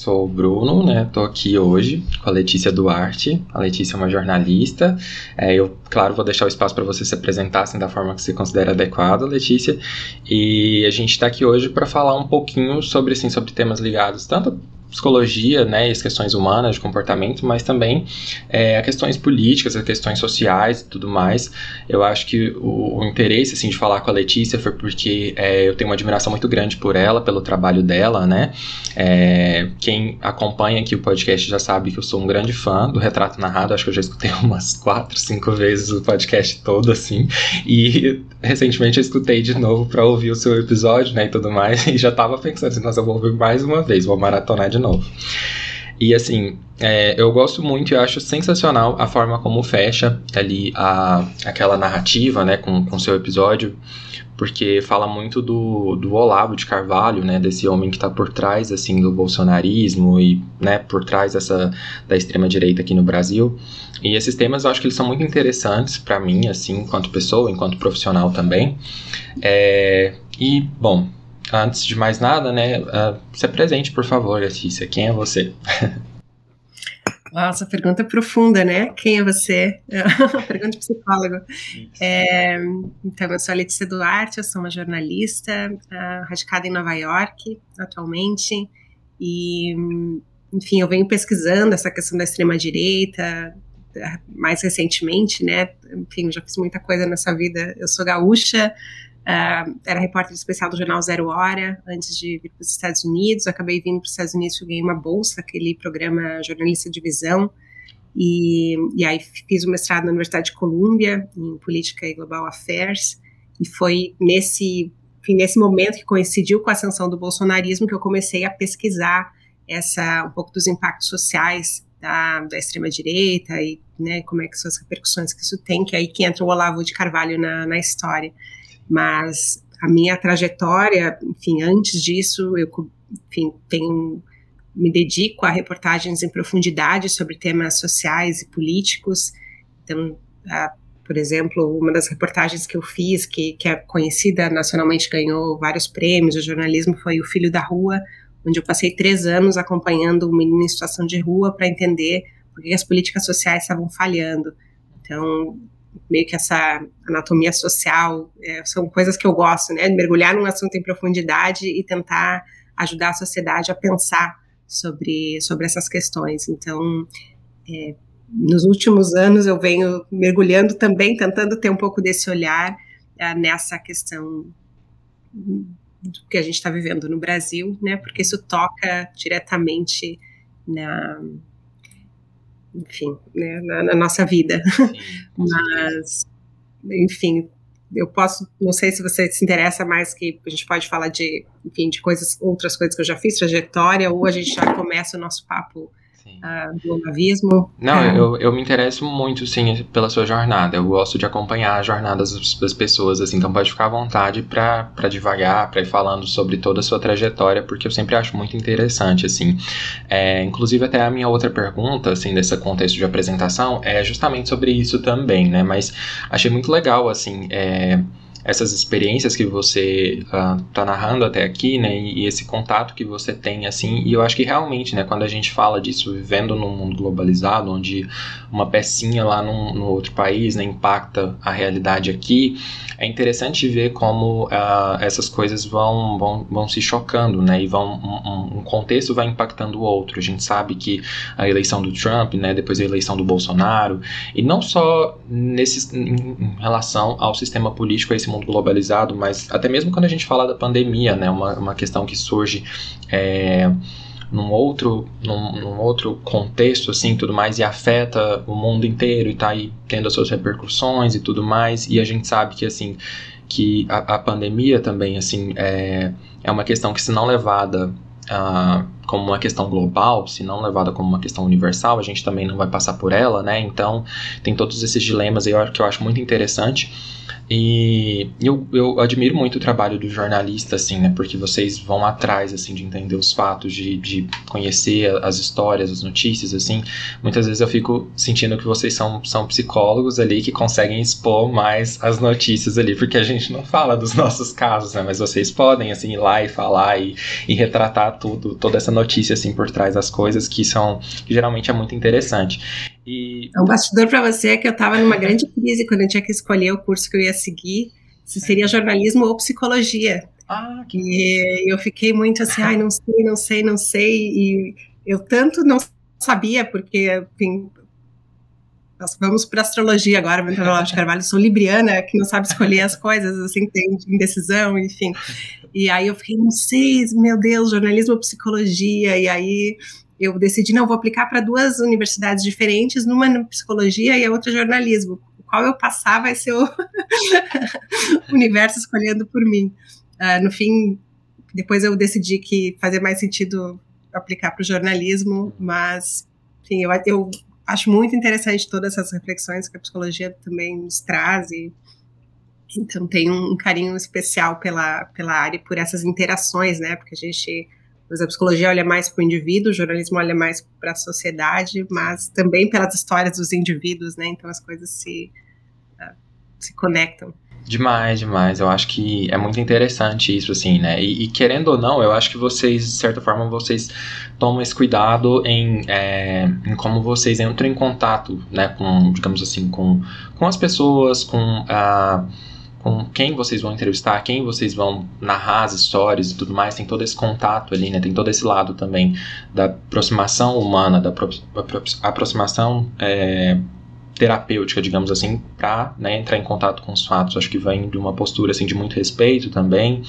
Sou o Bruno, né? Tô aqui hoje com a Letícia Duarte. A Letícia é uma jornalista. É, eu, claro, vou deixar o espaço para você se apresentar assim, da forma que você considera adequada, Letícia. E a gente está aqui hoje para falar um pouquinho sobre, assim, sobre temas ligados tanto psicologia, né, as questões humanas de comportamento, mas também é, a questões políticas, as questões sociais e tudo mais. Eu acho que o, o interesse, assim, de falar com a Letícia foi porque é, eu tenho uma admiração muito grande por ela, pelo trabalho dela, né. É, quem acompanha aqui o podcast já sabe que eu sou um grande fã do Retrato Narrado, acho que eu já escutei umas quatro, cinco vezes o podcast todo, assim, e recentemente eu escutei de novo para ouvir o seu episódio, né, e tudo mais, e já tava pensando assim, nossa, eu vou ouvir mais uma vez, vou maratonar de novo. E assim, é, eu gosto muito e acho sensacional a forma como fecha ali a, aquela narrativa, né, com, com seu episódio, porque fala muito do, do Olavo de Carvalho, né, desse homem que está por trás, assim, do bolsonarismo e, né, por trás dessa, da extrema-direita aqui no Brasil. E esses temas eu acho que eles são muito interessantes para mim, assim, enquanto pessoa, enquanto profissional também. É, e, bom, antes de mais nada, né, uh, se apresente, por favor, Letícia. Quem é você? Nossa, pergunta profunda, né? Quem é você? pergunta de psicólogo. É, então, eu sou a Letícia Duarte, eu sou uma jornalista uh, radicada em Nova York atualmente. E, enfim, eu venho pesquisando essa questão da extrema-direita mais recentemente, né? Enfim, já fiz muita coisa nessa vida. Eu sou gaúcha, Uh, era repórter especial do jornal Zero Hora antes de vir para os Estados Unidos. Acabei vindo para os Estados Unidos, ganhei uma bolsa, aquele programa Jornalista de Visão. E, e aí fiz o mestrado na Universidade de Colômbia em Política e Global Affairs. E foi nesse, enfim, nesse momento que coincidiu com a ascensão do bolsonarismo que eu comecei a pesquisar essa, um pouco dos impactos sociais da, da extrema-direita e né, como é que são as repercussões que isso tem, que é aí que entra o Olavo de Carvalho na, na história. Mas a minha trajetória, enfim, antes disso, eu enfim, tenho, me dedico a reportagens em profundidade sobre temas sociais e políticos. Então, a, por exemplo, uma das reportagens que eu fiz, que, que é conhecida nacionalmente, ganhou vários prêmios de jornalismo, foi O Filho da Rua, onde eu passei três anos acompanhando um menino em situação de rua para entender por que as políticas sociais estavam falhando. Então, meio que essa anatomia social, é, são coisas que eu gosto, né? Mergulhar num assunto em profundidade e tentar ajudar a sociedade a pensar sobre, sobre essas questões. Então, é, nos últimos anos eu venho mergulhando também, tentando ter um pouco desse olhar é, nessa questão do que a gente está vivendo no Brasil, né? Porque isso toca diretamente na enfim, né, na, na, nossa vida. Sim, Mas, enfim, eu posso, não sei se você se interessa mais que a gente pode falar de, enfim, de coisas, outras coisas que eu já fiz, trajetória, ou a gente já começa o nosso papo uh, do navismo. Não, é. eu, eu me interesso muito, sim, pela sua jornada. Eu gosto de acompanhar a jornada das, das pessoas, assim, então pode ficar à vontade para devagar, para ir falando sobre toda a sua trajetória, porque eu sempre acho muito interessante, assim. É, inclusive, até a minha outra pergunta, assim, desse contexto de apresentação, é justamente sobre isso também, né? Mas achei muito legal, assim, é, essas experiências que você uh, narrando até aqui, né, e, esse contato que você tem, assim, e eu acho que realmente, né, quando a gente fala disso, vivendo num mundo globalizado, onde uma pecinha lá num, no outro país, né, impacta a realidade aqui, é interessante ver como uh, essas coisas vão, vão, vão se chocando, né, e vão, um, um, contexto vai impactando o outro. A gente sabe que a eleição do Trump, né, depois a eleição do Bolsonaro, e não só nesse, em relação ao sistema político, a esse mundo globalizado, mas até mesmo quando a gente fala da pandemia, né, uma, uma questão que surge é, num outro num, num, outro contexto assim tudo mais e afeta o mundo inteiro e tá aí tendo as suas repercussões e tudo mais e a gente sabe que assim que a, a pandemia também assim é, é uma questão que se não levada uh, como uma questão global, se não levada como uma questão universal, a gente também não vai passar por ela, né? Então, tem todos esses dilemas aí que eu acho muito interessante. E eu, eu admiro muito o trabalho do jornalista, assim, né? Porque vocês vão atrás, assim, de entender os fatos, de, de conhecer as histórias, as notícias, assim. Muitas vezes eu fico sentindo que vocês são, são psicólogos ali que conseguem expor mais as notícias ali, porque a gente não fala dos nossos casos, né? Mas vocês podem, assim, ir lá e falar e, e retratar tudo, toda essa notícia, assim, por trás das coisas que são, que geralmente é muito interessante. E... Um bastidor para você é que eu estava numa grande crise quando eu tinha que escolher o curso que eu ia seguir, se seria jornalismo ou psicologia. Ah, que... E eu fiquei muito assim, ai, não sei, não sei, não sei, e eu tanto não sabia, porque, enfim, nós vamos para astrologia agora, para de Carvalho, sou libriana, que não sabe escolher as coisas, assim, tem indecisão, enfim. E aí eu fiquei, não sei, meu Deus, jornalismo ou psicologia, e aí eu decidi, não, vou aplicar para duas universidades diferentes, numa na psicologia e a outra jornalismo. Qual eu passar vai ser o universo escolhendo por mim. Uh, no fim, depois eu decidi que fazia mais sentido aplicar para o jornalismo, mas, enfim, eu, eu acho muito interessante todas essas reflexões que a psicologia também nos traz e então tenho um carinho especial pela, pela área por essas interações, né? Porque a gente a psicologia olha mais para o indivíduo, o jornalismo olha mais para a sociedade, mas também pelas histórias dos indivíduos, né? Então as coisas se, uh, se conectam. Demais, demais. Eu acho que é muito interessante isso, assim, né? E, e, querendo ou não, eu acho que vocês, de certa forma, vocês tomam esse cuidado em, é, em como vocês entram em contato, né? Com, digamos assim, com, com as pessoas, com a. Uh, com quem vocês vão entrevistar, quem vocês vão narrar as histórias e tudo mais, tem todo esse contato ali, né? Tem todo esse lado também da aproximação humana, da aproximação é, terapêutica, digamos assim, para né, entrar em contato com os fatos. Acho que vem de uma postura assim de muito respeito também.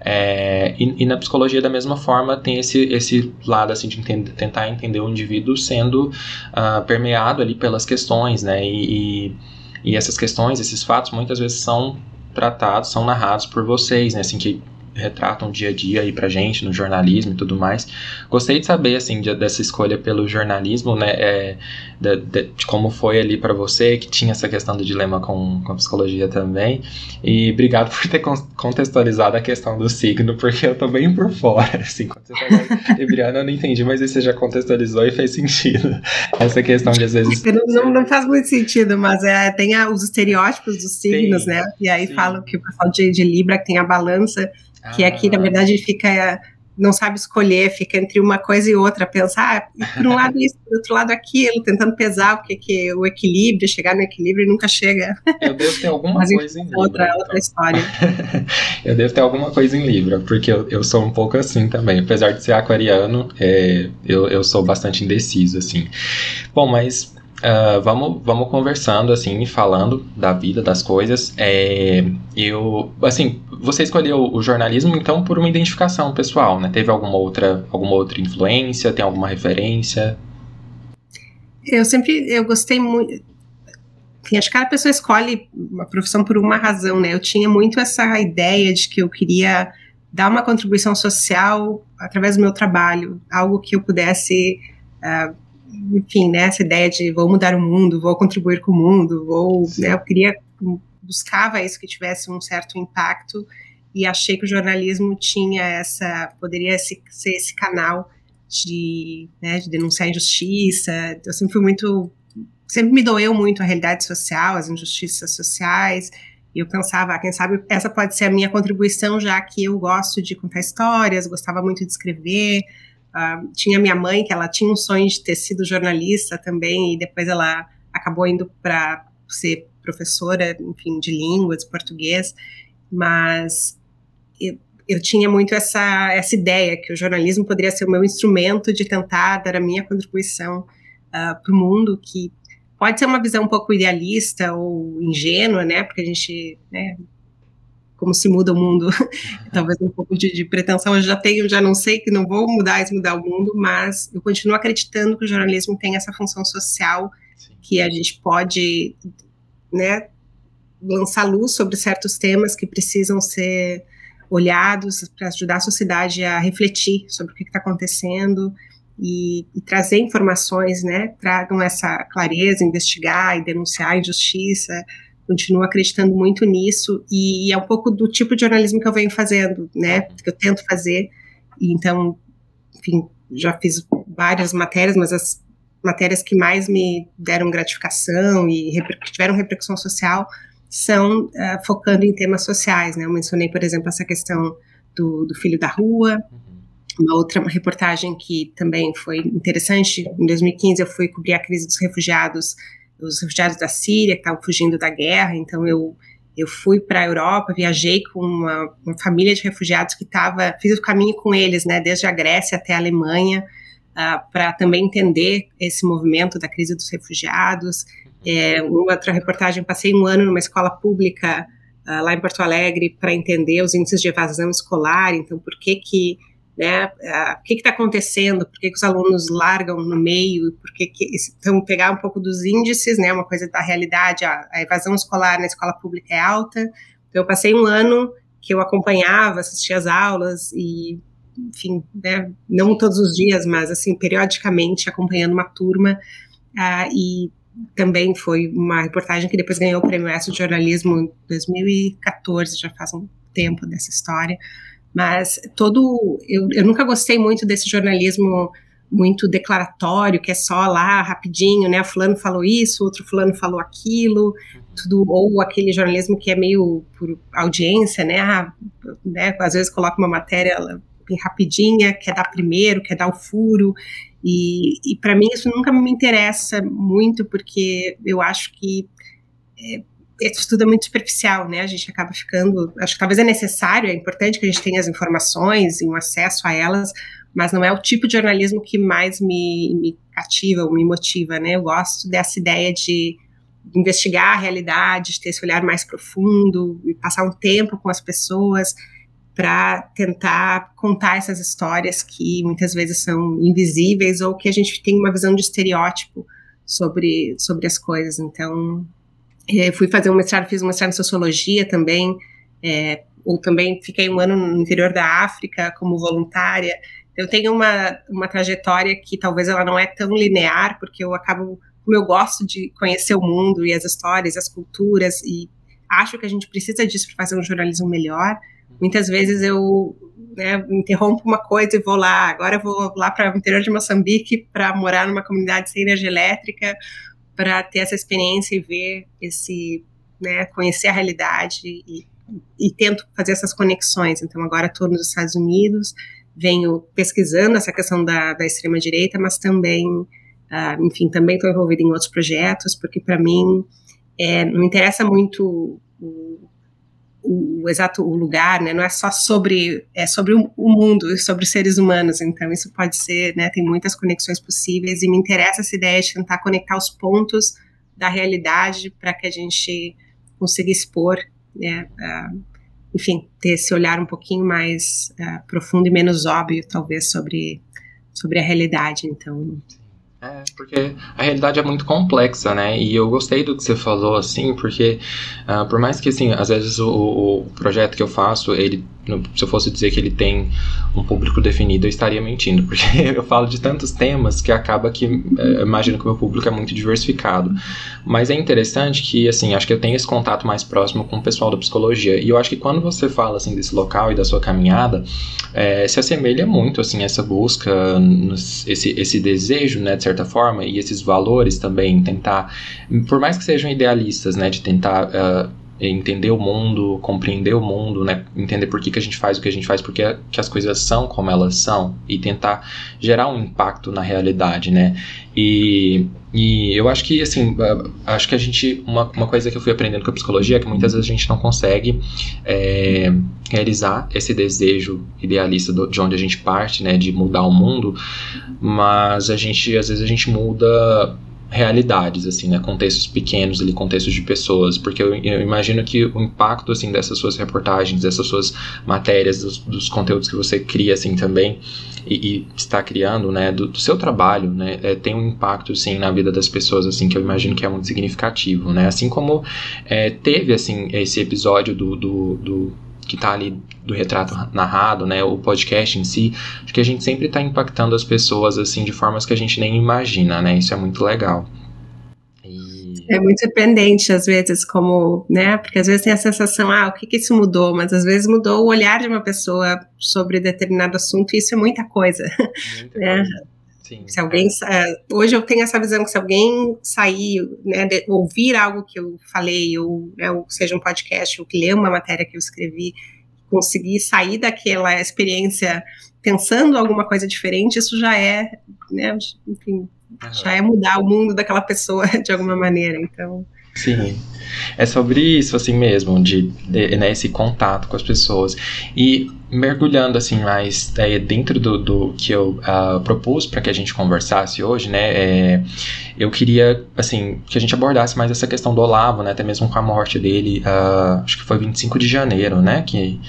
É, e, e, na psicologia da mesma forma tem esse, esse lado assim de entender, tentar entender o indivíduo sendo uh, permeado ali pelas questões, né? e, e e essas questões, esses fatos, muitas vezes são tratados, são narrados por vocês, né? Assim, que retratam o dia a dia aí pra gente no jornalismo e tudo mais. Gostei de saber, assim, de, dessa escolha pelo jornalismo, né? É, de, de, de, como foi ali para você, que tinha essa questão do dilema com, com a psicologia também. E obrigado por ter contextualizado a questão do signo, porque eu tô bem por fora, assim, quando você falou Libriana eu não entendi, mas aí você já contextualizou e fez sentido. Essa questão de às vezes... Não, não faz muito sentido, mas é, tem a, os estereótipos dos signos, sim, né? E aí sim. falam que o pessoal de, de Libra que tem a balança que aqui, na verdade, fica não sabe escolher, fica entre uma coisa e outra, pensar, ah, por um lado isso, por outro lado aquilo, tentando pesar o que, que o equilíbrio, chegar no equilíbrio e nunca chega. Eu devo ter alguma Mas, coisa em Libra. Outra, então. outra história. eu devo ter alguma coisa em Libra, porque eu, eu sou um pouco assim também. Apesar de ser aquariano, é, eu, eu sou bastante indeciso, assim. Bom, mas Uh, vamos, vamos conversando, assim, falando da vida, das coisas. É, eu, assim, você escolheu o jornalismo, então, por uma identificação pessoal, né? Teve alguma outra, alguma outra influência? Tem alguma referência? Eu sempre, eu gostei muito... acho que cada pessoa escolhe uma profissão por uma razão, né? Eu tinha muito essa ideia de que eu queria dar uma contribuição social através do meu trabalho, algo que eu pudesse... Uh, enfim, né, essa ideia de vou mudar o mundo, vou contribuir com o mundo, vou, né, eu queria buscava isso que tivesse um certo impacto e achei que o jornalismo tinha essa poderia ser esse canal de, né, de denunciar injustiça. Eu sempre fui muito sempre me doeu muito a realidade social, as injustiças sociais. E eu pensava, ah, quem sabe essa pode ser a minha contribuição, já que eu gosto de contar histórias, gostava muito de escrever, Uh, tinha minha mãe, que ela tinha um sonho de ter sido jornalista também, e depois ela acabou indo para ser professora, enfim, de línguas, português, mas eu, eu, tinha muito essa, essa ideia que o jornalismo poderia ser o meu instrumento de tentar dar a minha contribuição uh, ah, para o mundo, que pode ser uma visão um pouco idealista ou ingênua, né, porque a gente, né, como se muda o mundo, talvez um pouco de, de, pretensão eu já tenho, já não sei que não vou mudar e mudar o mundo, mas eu continuo acreditando que o jornalismo tem essa função social Sim. que a gente pode, né, lançar luz sobre certos temas que precisam ser olhados para ajudar a sociedade a refletir sobre o que está acontecendo e, e, trazer informações, né, tragam essa clareza, investigar e denunciar a injustiça. Continuo acreditando muito nisso e, e, é um pouco do tipo de jornalismo que eu venho fazendo, né, que eu tento fazer. E então, enfim, já fiz várias matérias, mas as matérias que mais me deram gratificação e reper tiveram repercussão social são uh, focando em temas sociais, né? Eu mencionei, por exemplo, essa questão do, do filho da rua, uhum. uma outra reportagem que também foi interessante, em 2015 eu fui cobrir a crise dos refugiados, os refugiados da Síria que estavam fugindo da guerra, então eu eu fui para a Europa, viajei com uma, uma, família de refugiados que estava, fiz o caminho com eles, né, desde a Grécia até a Alemanha, uh, para também entender esse movimento da crise dos refugiados. É, outra reportagem, passei um ano numa escola pública uh, lá em Porto Alegre para entender os índices de evasão escolar, então por que que né, o que está acontecendo, por que, que, os alunos largam no meio, por que, que então pegar um pouco dos índices, né, uma coisa da realidade, a, a evasão escolar na escola pública é alta, então eu passei um ano que eu acompanhava, assistia as aulas e enfim, né, não todos os dias, mas assim, periodicamente acompanhando uma turma, uh, e também foi uma reportagem que depois ganhou o Prêmio S de Jornalismo em 2014, já faz um tempo dessa história, mas todo, eu, eu nunca gostei muito desse jornalismo muito declaratório, que é só lá rapidinho, né? Fulano falou isso, outro fulano falou aquilo, tudo ou aquele jornalismo que é meio por audiência, né? Ah, né? Às vezes coloca uma matéria rapidinha, quer dar primeiro, quer dar o furo. E, e para mim isso nunca me interessa muito, porque eu acho que é, isso tudo é muito superficial, né? A gente acaba ficando. Acho que talvez é necessário, é importante que a gente tenha as informações e um acesso a elas, mas não é o tipo de jornalismo que mais me, me cativa ou me motiva, né? Eu gosto dessa ideia de investigar a realidade, de ter esse olhar mais profundo, e passar um tempo com as pessoas para tentar contar essas histórias que muitas vezes são invisíveis ou que a gente tem uma visão de estereótipo sobre, sobre as coisas. Então, é, fui fazer um mestrado, fiz um mestrado em sociologia também, é, ou também fiquei um ano no interior da África como voluntária. Eu tenho uma, uma trajetória que talvez ela não é tão linear, porque eu acabo, como eu gosto de conhecer o mundo e as histórias, as culturas, e acho que a gente precisa disso para fazer um jornalismo melhor. Muitas vezes eu né, interrompo uma coisa e vou lá. Agora eu vou lá para o interior de Moçambique para morar numa comunidade sem energia elétrica, para ter essa experiência e ver esse, né, conhecer a realidade e, e tento fazer essas conexões. Então agora estou nos Estados Unidos, venho pesquisando essa questão da, da extrema direita, mas também, uh, enfim, também estou envolvida em outros projetos, porque para mim é, não interessa muito o, o, exato o lugar, né? Não é só sobre é sobre o, o mundo, sobre os seres humanos. Então isso pode ser, né? Tem muitas conexões possíveis e me interessa essa ideia de tentar conectar os pontos da realidade para que a gente consiga expor, né? Uh, enfim, ter esse olhar um pouquinho mais uh, profundo e menos óbvio, talvez, sobre sobre a realidade. Então é, porque a realidade é muito complexa, né? E eu gostei do que você falou, assim, porque uh, por mais que, assim, às vezes o, o, projeto que eu faço, ele, se eu fosse dizer que ele tem um público definido, eu estaria mentindo, porque eu falo de tantos temas que acaba que, uh, imagino que o meu público é muito diversificado. Mas é interessante que, assim, acho que eu tenho esse contato mais próximo com o pessoal da psicologia. E eu acho que quando você fala, assim, desse local e da sua caminhada, é, se assemelha muito, assim, essa busca, esse, esse desejo, né, de certa forma, e esses valores também, tentar, por mais que sejam idealistas, né, de tentar uh, entender o mundo, compreender o mundo, né, entender por que, que a gente faz o que a gente faz, porque que as coisas são como elas são, e tentar gerar um impacto na realidade, né, e, e eu acho que, assim, acho que a gente, uma, uma coisa que eu fui aprendendo com a psicologia é que muitas vezes a gente não consegue é, realizar esse desejo idealista do, de onde a gente parte, né, de mudar o mundo, mas a gente, às vezes a gente muda realidades, assim, né, contextos pequenos ali, contextos de pessoas, porque eu, eu, imagino que o impacto, assim, dessas suas reportagens, dessas suas matérias, dos, dos conteúdos que você cria, assim, também, e, e está criando, né, do, do seu trabalho, né, é, tem um impacto, sim, na vida das pessoas, assim, que eu imagino que é muito significativo, né, assim como é, teve, assim, esse episódio do, do, do que está ali do retrato narrado, né, o podcast em si, acho que a gente sempre está impactando as pessoas assim de formas que a gente nem imagina, né? Isso é muito legal. É muito dependente, às vezes, como, né? Porque às vezes tem a sensação, ah, o que que isso mudou? Mas às vezes mudou o olhar de uma pessoa sobre determinado assunto, e isso é muita coisa. Muita né? coisa. Sim, se alguém é. hoje eu tenho essa visão que se alguém sair, né, de, ouvir algo que eu falei, ou, né, ou seja um podcast, ou que ler uma matéria que eu escrevi, conseguir sair daquela experiência pensando alguma coisa diferente, isso já é, né, enfim, Uhum. Já é mudar o mundo daquela pessoa de alguma maneira, então. Sim. É sobre isso, assim mesmo, de, de né, esse contato com as pessoas. E mergulhando, assim, mais é, dentro do, do, que eu uh, propus para que a gente conversasse hoje, né, é, eu queria, assim, que a gente abordasse mais essa questão do Olavo, né, até mesmo com a morte dele, uh, acho que foi 25 de janeiro, né, que...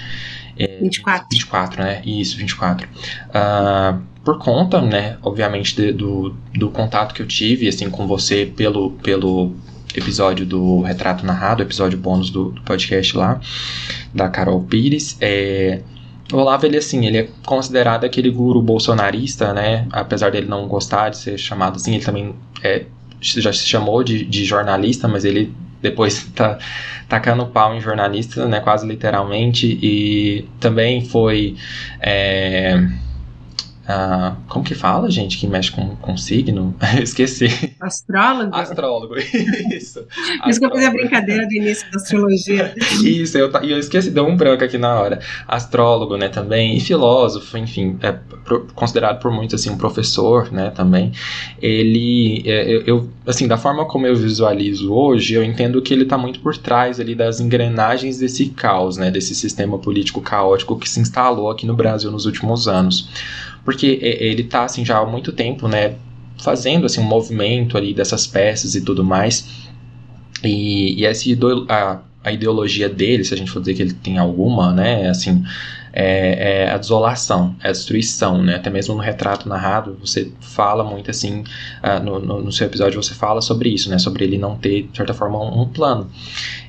É, 24. 24, né, isso, 24. Uh, por conta, né, obviamente, de, do, do contato que eu tive, assim, com você pelo, pelo episódio do Retrato Narrado, episódio bônus do, do podcast lá, da Carol Pires, é, o Olavo, ele, assim, ele é considerado aquele guru bolsonarista, né, apesar dele não gostar de ser chamado assim, ele também é, já se chamou de, de jornalista, mas ele depois tá tacando pau em jornalista, né, quase literalmente, e também foi... É, Uh, como que fala, gente, que mexe com, com signo? Esqueci. Astrólogo? Astrólogo, isso. Por isso que eu fiz a brincadeira do início da astrologia. isso, eu, eu esqueci, deu um branco aqui na hora. Astrólogo, né, também, e filósofo, enfim, é pro, considerado por muitos, assim, um professor, né, também. Ele, é, eu, eu, assim, da forma como eu visualizo hoje, eu entendo que ele está muito por trás ali das engrenagens desse caos, né, desse sistema político caótico que se instalou aqui no Brasil nos últimos anos porque ele tá assim já há muito tempo, né, fazendo assim um movimento ali dessas peças e tudo mais. E, e essa a, a ideologia dele, se a gente for dizer que ele tem alguma, né, assim, é, é, a desolação, é a destruição, né? Até mesmo no retrato narrado, você fala muito assim, uh, no, no, no, seu episódio você fala sobre isso, né? Sobre ele não ter, de certa forma, um, um plano.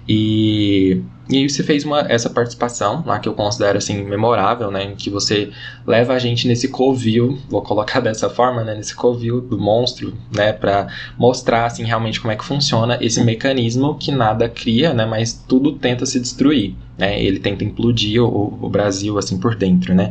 E, e aí você fez uma, essa participação lá que eu considero assim memorável, né, em que você leva a gente nesse covil, vou colocar dessa forma, né, nesse covil do monstro, né, para mostrar assim realmente como é que funciona esse mecanismo que nada cria, né, mas tudo tenta se destruir, né, ele tenta implodir o, o Brasil assim por dentro, né.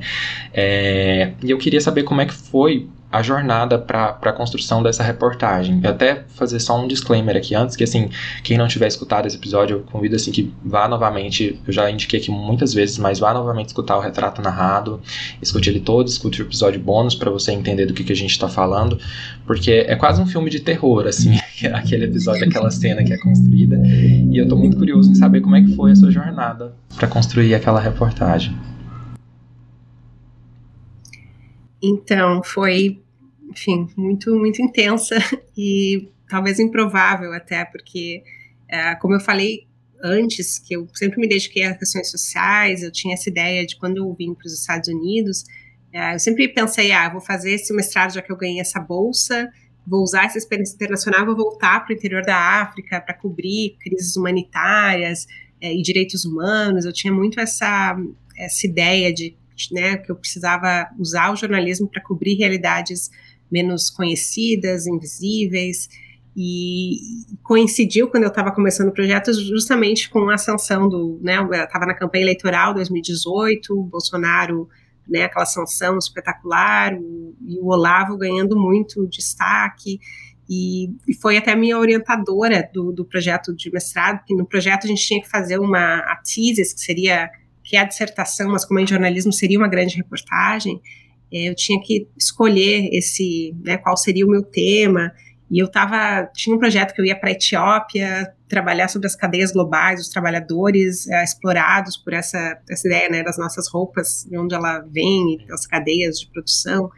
É, e eu queria saber como é que foi a jornada para a construção dessa reportagem. Eu até fazer só um disclaimer aqui antes, que assim, quem não tiver escutado esse episódio, eu convido assim que vá novamente, eu já indiquei aqui muitas vezes, mas vá novamente escutar o retrato narrado, escute ele todo, escute o episódio bônus para você entender do que, que a gente está falando, porque é quase um filme de terror, assim, aquele episódio, aquela cena que é construída, e eu estou muito curioso em saber como é que foi a sua jornada para construir aquela reportagem. Então, foi, enfim, muito, muito intensa e talvez improvável até, porque, é, como eu falei antes, que eu sempre me dediquei a questões sociais, eu tinha essa ideia de quando eu vim para os Estados Unidos, é, eu sempre pensei, ah, vou fazer esse mestrado já que eu ganhei essa bolsa, vou usar essa experiência internacional, vou voltar para o interior da África para cobrir crises humanitárias é, e direitos humanos. Eu tinha muito essa, essa ideia de né, que eu precisava usar o jornalismo para cobrir realidades menos conhecidas, invisíveis, e coincidiu quando eu estava começando o projeto justamente com a ascensão do, né, eu estava na campanha eleitoral 2018, o Bolsonaro, né, aquela sanção espetacular, o, e o Olavo ganhando muito destaque, e, e, foi até a minha orientadora do, do projeto de mestrado, que no projeto a gente tinha que fazer uma a thesis, que seria que é a dissertação, mas como em jornalismo seria uma grande reportagem, é, eu tinha que escolher esse, né, qual seria o meu tema, e eu tava, tinha um projeto que eu ia para a Etiópia, trabalhar sobre as cadeias globais, os trabalhadores é, explorados por essa, essa ideia, né, das nossas roupas, de onde ela vem, das cadeias de produção,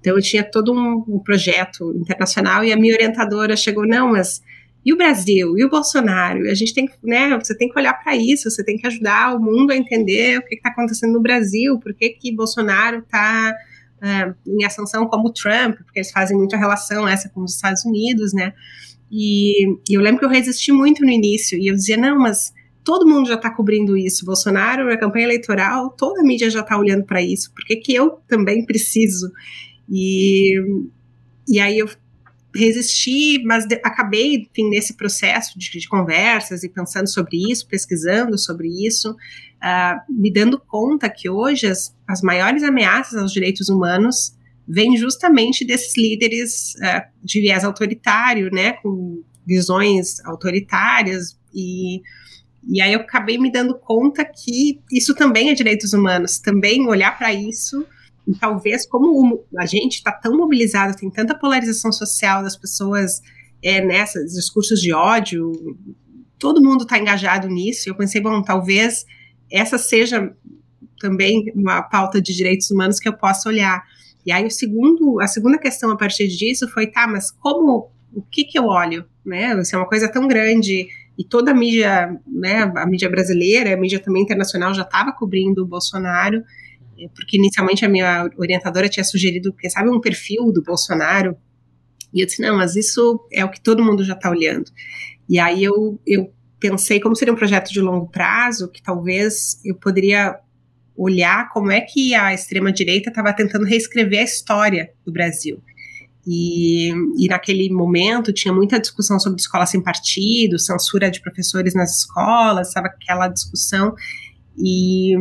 então eu tinha todo um, um projeto internacional, e a minha orientadora chegou, não, mas e o Brasil? E o Bolsonaro? A gente tem que, né, você tem que olhar para isso, você tem que ajudar o mundo a entender o que está acontecendo no Brasil, por que, que Bolsonaro está é, em ascensão como Trump, porque eles fazem muita relação essa com os Estados Unidos, né? E, e, eu lembro que eu resisti muito no início, e eu dizia, não, mas todo mundo já está cobrindo isso. Bolsonaro, na campanha eleitoral, toda a mídia já está olhando para isso. Por que, que eu também preciso? E, e aí eu resisti, mas de, acabei, enfim, nesse processo de, de, conversas e pensando sobre isso, pesquisando sobre isso, uh, me dando conta que hoje as, as maiores ameaças aos direitos humanos vêm justamente desses líderes uh, de viés autoritário, né, com visões autoritárias e e aí eu acabei me dando conta que isso também é direitos humanos, também olhar para isso e talvez como a gente está tão mobilizado, tem tanta polarização social das pessoas é, nessas discursos de ódio, todo mundo está engajado nisso. E eu pensei, bom, talvez essa seja também uma pauta de direitos humanos que eu possa olhar. E aí o segundo, a segunda questão a partir disso foi, tá, mas como, o que que eu olho, né? Isso é uma coisa tão grande e toda a mídia, né, a mídia brasileira, a mídia também internacional já estava cobrindo o Bolsonaro, porque inicialmente a minha orientadora tinha sugerido, quem sabe, um perfil do Bolsonaro, e eu disse, não, mas isso é o que todo mundo já está olhando. E aí eu, eu pensei como seria um projeto de longo prazo, que talvez eu poderia olhar como é que a extrema-direita estava tentando reescrever a história do Brasil. E, e, naquele momento tinha muita discussão sobre escola sem partido, censura de professores nas escolas, sabe aquela discussão. E,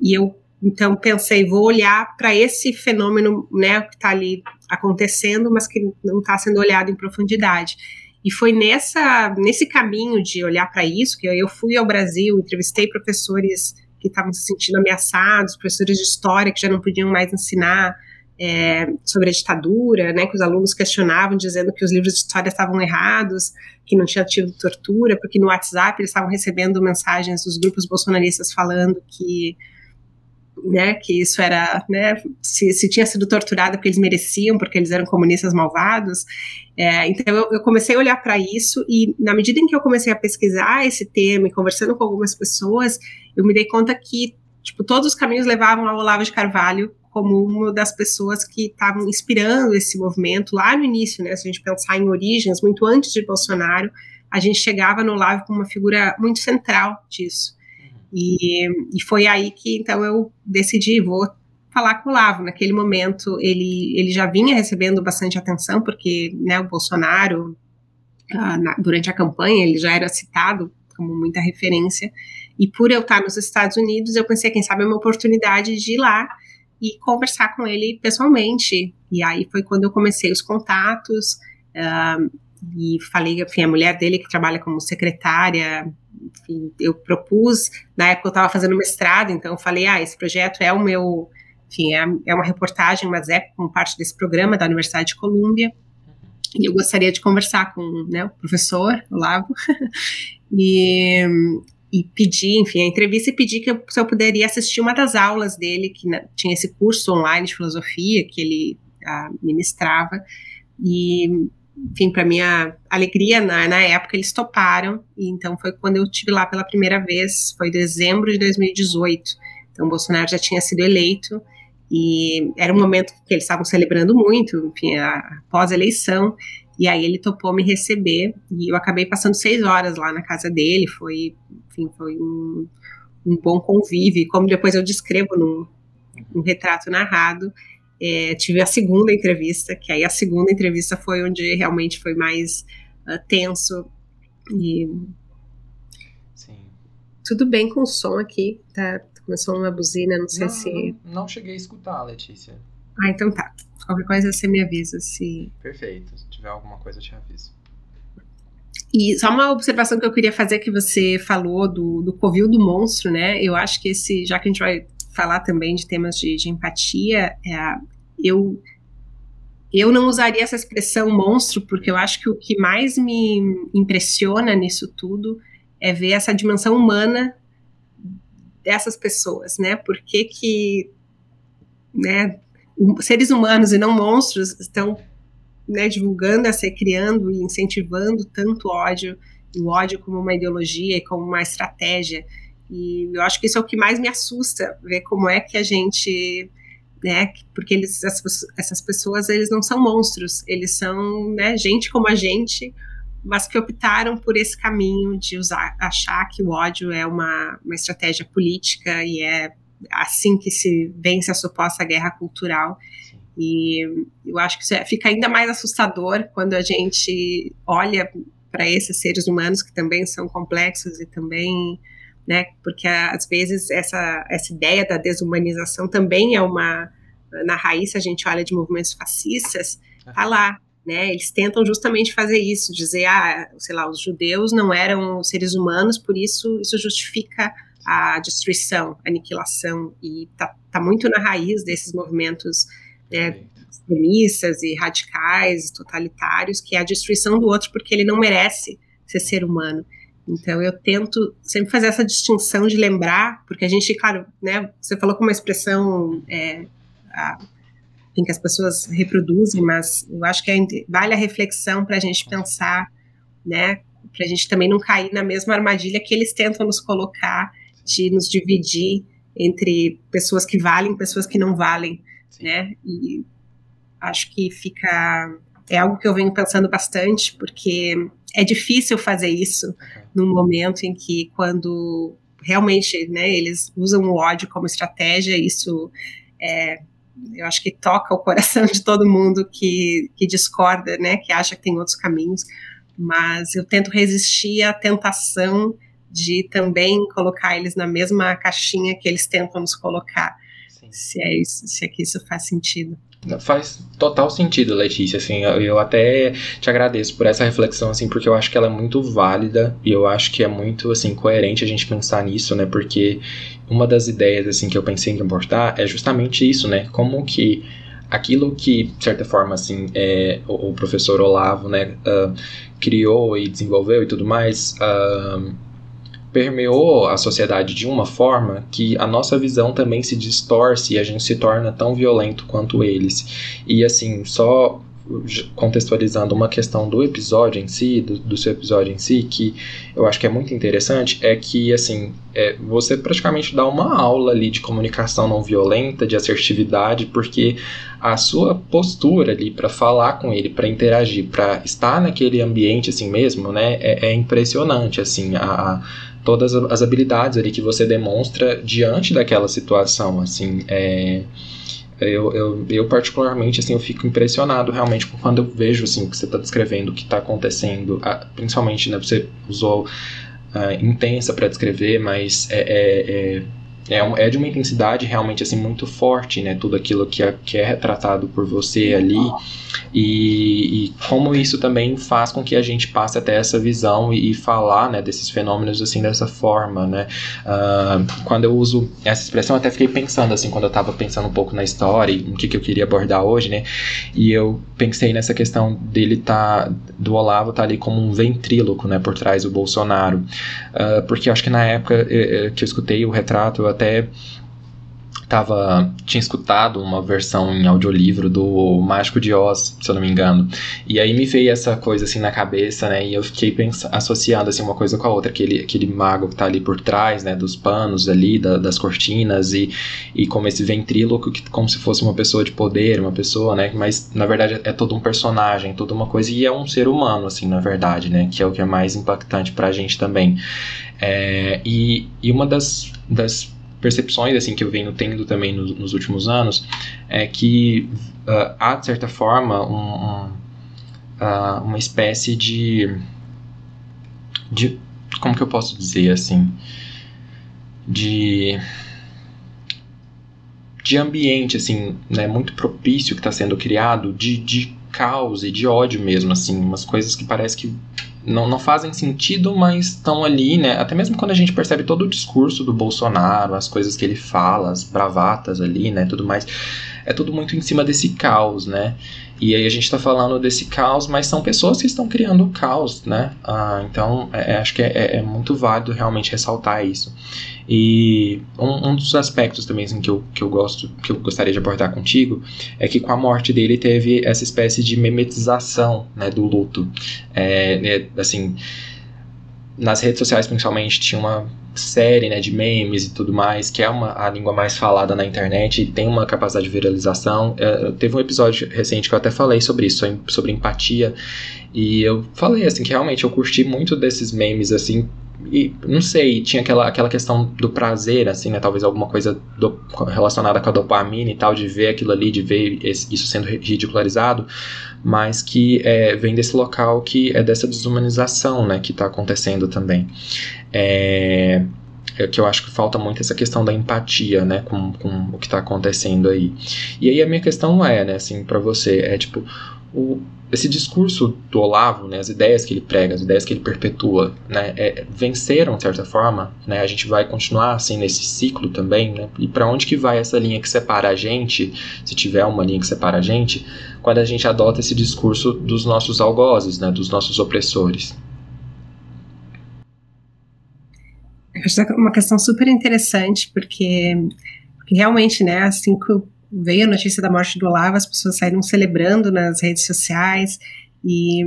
e eu então pensei, vou olhar para esse fenômeno, né, que está ali acontecendo, mas que não está sendo olhado em profundidade. E foi nessa nesse caminho de olhar para isso que eu fui ao Brasil, entrevistei professores que estavam se sentindo ameaçados, professores de história que já não podiam mais ensinar é, sobre a ditadura, né, que os alunos questionavam, dizendo que os livros de história estavam errados, que não tinha tido tortura, porque no WhatsApp eles estavam recebendo mensagens dos grupos bolsonaristas falando que né, que isso era, né, se, se tinha sido torturado porque eles mereciam, porque eles eram comunistas malvados. É, então eu, eu, comecei a olhar para isso e na medida em que eu comecei a pesquisar esse tema e conversando com algumas pessoas, eu me dei conta que tipo todos os caminhos levavam ao Olavo de Carvalho como uma das pessoas que estavam inspirando esse movimento lá no início, né? Se a gente pensar em origens, muito antes de Bolsonaro, a gente chegava no Olavo como uma figura muito central disso. E, e foi aí que então eu decidi, vou falar com o Lavo. Naquele momento ele, ele já vinha recebendo bastante atenção, porque né, o Bolsonaro, ah, na, durante a campanha, ele já era citado como muita referência. E por eu estar nos Estados Unidos, eu pensei, quem sabe é uma oportunidade de ir lá e conversar com ele pessoalmente. E aí foi quando eu comecei os contatos. Uh, e falei, enfim, a mulher dele que trabalha como secretária enfim, eu propus, na época eu estava fazendo mestrado, então eu falei, ah, esse projeto é o meu, enfim, é, é uma reportagem, mas é como parte desse programa da Universidade de Colômbia, e eu gostaria de conversar com né, o professor Olavo, e, e pedir, enfim, a entrevista e pedir que eu, se eu poderia assistir uma das aulas dele, que na, tinha esse curso online de filosofia que ele ah, ministrava, e enfim, para minha alegria, na, na época eles toparam, e então foi quando eu tive lá pela primeira vez, foi dezembro de 2018. Então Bolsonaro já tinha sido eleito e era um momento que eles estavam celebrando muito, enfim, após a eleição, e aí ele topou me receber e eu acabei passando seis horas lá na casa dele, foi, enfim, foi um, um bom convívio, como depois eu descrevo num, num retrato narrado, é, tive a segunda entrevista, que aí a segunda entrevista foi onde realmente foi mais uh, tenso. E. Sim. Tudo bem com o som aqui, tá? Começou uma buzina, não sei não, se. Não, não cheguei a escutar, Letícia. Ah, então tá. Qualquer coisa você me avisa se. Perfeito. Se tiver alguma coisa, eu te aviso. E só uma observação que eu queria fazer que você falou do, do covil do monstro, né? Eu acho que esse, já que a gente vai falar também de temas de, de empatia, é, eu eu não usaria essa expressão monstro, porque eu acho que o que mais me impressiona nisso tudo é ver essa dimensão humana dessas pessoas, né? Por que que, né, seres humanos e não monstros estão né, divulgando essa, criando e incentivando tanto ódio, o ódio como uma ideologia e como uma estratégia. E eu acho que isso é o que mais me assusta, ver como é que a gente né? Porque eles, essas, pessoas, eles não são monstros, eles são, né, gente como a gente, mas que optaram por esse caminho de usar, achar que o ódio é uma, uma estratégia política e é assim que se vence a suposta guerra cultural. E eu acho que isso é, fica ainda mais assustador quando a gente olha para esses seres humanos que também são complexos e também, né, porque às vezes essa, essa ideia da desumanização também é uma, na raiz, a gente olha de movimentos fascistas, tá lá, né, eles tentam justamente fazer isso, dizer, ah, sei lá, os judeus não eram seres humanos, por isso isso justifica a destruição, a aniquilação, e tá, tá muito na raiz desses movimentos né, extremistas e radicais, totalitários, que é a destruição do outro porque ele não merece ser ser humano. Então eu tento sempre fazer essa distinção de lembrar, porque a gente, claro, né, você falou com uma expressão é, a, que as pessoas reproduzem, mas eu acho que é, vale a reflexão para a gente pensar, né, para a gente também não cair na mesma armadilha que eles tentam nos colocar de nos dividir entre pessoas que valem, pessoas que não valem, Sim. né? E acho que fica é algo que eu venho pensando bastante, porque é difícil fazer isso uhum. num momento em que quando realmente, né, eles usam o ódio como estratégia, isso é, eu acho que toca o coração de todo mundo que, que discorda, né, que acha que tem outros caminhos, mas eu tento resistir à tentação de também colocar eles na mesma caixinha que eles tentam nos colocar. Sim. Se é isso, se é que isso faz sentido. Faz total sentido, Letícia, assim, eu, até te agradeço por essa reflexão, assim, porque eu acho que ela é muito válida e eu acho que é muito, assim, coerente a gente pensar nisso, né, porque uma das ideias, assim, que eu pensei em abordar é justamente isso, né, como que aquilo que, de certa forma, assim, é, o, o professor Olavo, né, uh, criou e desenvolveu e tudo mais, uh, permeou a sociedade de uma forma que a nossa visão também se distorce e a gente se torna tão violento quanto eles. E assim, só contextualizando uma questão do episódio em si, do, do, seu episódio em si, que eu acho que é muito interessante, é que, assim, é, você praticamente dá uma aula ali de comunicação não violenta, de assertividade, porque a sua postura ali para falar com ele, para interagir, para estar naquele ambiente assim mesmo, né, é, é impressionante, assim, a todas as habilidades ali que você demonstra diante daquela situação, assim, é, eu, eu, eu, particularmente, assim, eu fico impressionado realmente quando eu vejo, assim, que você está descrevendo, o que está acontecendo, principalmente, né, você usou uh, intensa para descrever, mas é, é, é é, é de uma intensidade realmente assim muito forte, né? Tudo aquilo que é, que é retratado por você ali e, e, como isso também faz com que a gente passe até essa visão e, e falar, né, desses fenômenos assim dessa forma, né? Uh, quando eu uso essa expressão, até fiquei pensando assim quando eu estava pensando um pouco na história e o que, que eu queria abordar hoje, né? E eu pensei nessa questão dele tá do Olavo tá ali como um ventríloco, né, por trás do Bolsonaro, uh, porque acho que na época eh, eh, que eu escutei o retrato até tava, tinha escutado uma versão em audiolivro do Mágico de Oz, se eu não me engano. E aí me veio essa coisa assim na cabeça, né? E eu fiquei pensando, associando assim uma coisa com a outra, aquele, aquele mago que tá ali por trás, né, dos panos ali, da, das cortinas e, e como esse ventríloco que como se fosse uma pessoa de poder, uma pessoa, né, mas na verdade é todo um personagem, toda uma coisa e é um ser humano assim, na verdade, né, que é o que é mais impactante pra gente também. É, e, e uma das, das percepções assim que eu venho tendo também nos, últimos anos é que uh, há de certa forma um, um, uh, uma espécie de de como que eu posso dizer assim de de ambiente assim né muito propício que está sendo criado de, de caos e de ódio mesmo assim umas coisas que parece que não, não fazem sentido, mas estão ali, né? Até mesmo quando a gente percebe todo o discurso do Bolsonaro, as coisas que ele fala, as bravatas ali, né? Tudo mais. É tudo muito em cima desse caos, né? E aí a gente está falando desse caos, mas são pessoas que estão criando o caos, né? Ah, então, é, é acho que é, é, é, muito válido realmente ressaltar isso. E um, um, dos aspectos também assim, que, eu, que eu gosto, que eu gostaria de abordar contigo, é que com a morte dele teve essa espécie de memetização, né, do luto. É, né, assim, nas redes sociais principalmente tinha uma série, né, de memes e tudo mais, que é uma, a língua mais falada na internet e tem uma capacidade de viralização. É, teve um episódio recente que eu até falei sobre isso, sobre empatia, e eu falei, assim, que realmente eu curti muito desses memes, assim, e não sei, tinha aquela, aquela questão do prazer, assim, né? Talvez alguma coisa do, relacionada com a dopamina e tal, de ver aquilo ali, de ver esse, isso sendo ridicularizado, mas que é, vem desse local que é dessa desumanização, né? Que está acontecendo também. É, é que eu acho que falta muito essa questão da empatia, né, com, com o que está acontecendo aí. E aí a minha questão é, né, assim, para você, é tipo, o, esse discurso do Olavo, né, as ideias que ele prega, as ideias que ele perpetua, né, é, venceram de certa forma, né, a gente vai continuar assim nesse ciclo também, né, e para onde que vai essa linha que separa a gente, se tiver uma linha que separa a gente, quando a gente adota esse discurso dos nossos algozes, né, dos nossos opressores. Acho que é uma questão super interessante, porque, porque realmente, né, assim que veio a notícia da morte do Olavo, as pessoas saíram celebrando nas redes sociais e,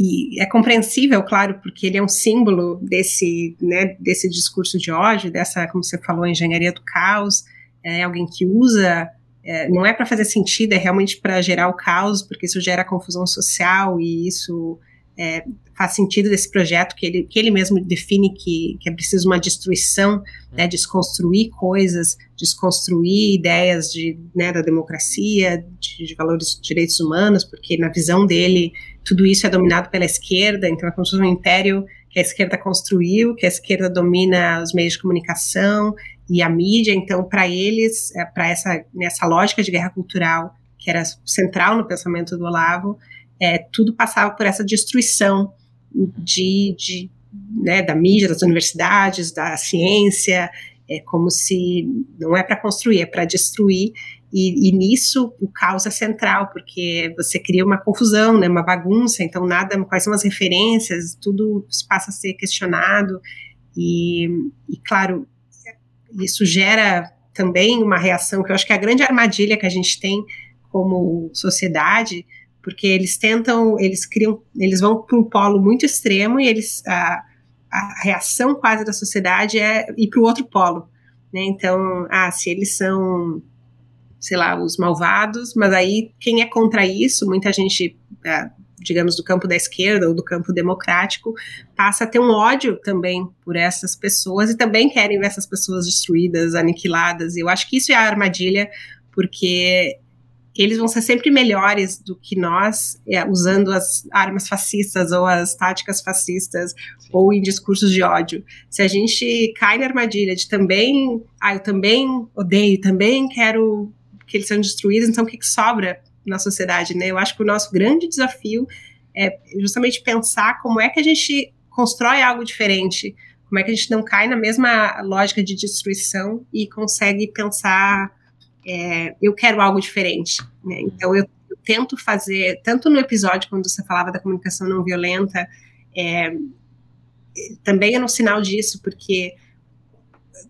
e é compreensível, claro, porque ele é um símbolo desse, né, desse discurso de ódio, dessa, como você falou, engenharia do caos, é alguém que usa, é, não é para fazer sentido, é realmente para gerar o caos, porque isso gera confusão social e isso é, faz sentido desse projeto que ele, que ele mesmo define que, que é preciso uma destruição, né, desconstruir coisas, desconstruir ideias de, né, da democracia, de, de, valores de direitos humanos, porque na visão dele tudo isso é dominado pela esquerda, então é como se fosse um império que a esquerda construiu, que a esquerda domina os meios de comunicação e a mídia, então para eles, é, para essa, nessa lógica de guerra cultural que era central no pensamento do Olavo, é, tudo passava por essa destruição de, de né, da mídia, das universidades, da ciência, é como se não é para construir, é para destruir. E, e, nisso o caos é central, porque você cria uma confusão, né, uma bagunça, então nada, quais são as referências, tudo passa a ser questionado. E, e claro, isso gera também uma reação que eu acho que é a grande armadilha que a gente tem como sociedade, porque eles tentam, eles criam, eles vão para um polo muito extremo e eles a, a reação quase da sociedade é ir para o outro polo, né? Então, ah, se eles são, sei lá, os malvados, mas aí quem é contra isso, muita gente, ah, digamos, do campo da esquerda ou do campo democrático, passa a ter um ódio também por essas pessoas e também querem ver essas pessoas destruídas, aniquiladas. E eu acho que isso é a armadilha, porque eles vão ser sempre melhores do que nós, é, usando as armas fascistas ou as táticas fascistas ou em discursos de ódio. Se a gente cai na armadilha de também, ah, eu também odeio, também quero que eles sejam destruídos, então o que, que sobra na sociedade, né? Eu acho que o nosso grande desafio é justamente pensar como é que a gente constrói algo diferente, como é que a gente não cai na mesma lógica de destruição e consegue pensar é, eu quero algo diferente. Né? Então, eu, eu, tento fazer, tanto no episódio, quando você falava da comunicação não violenta, é, também é um sinal disso, porque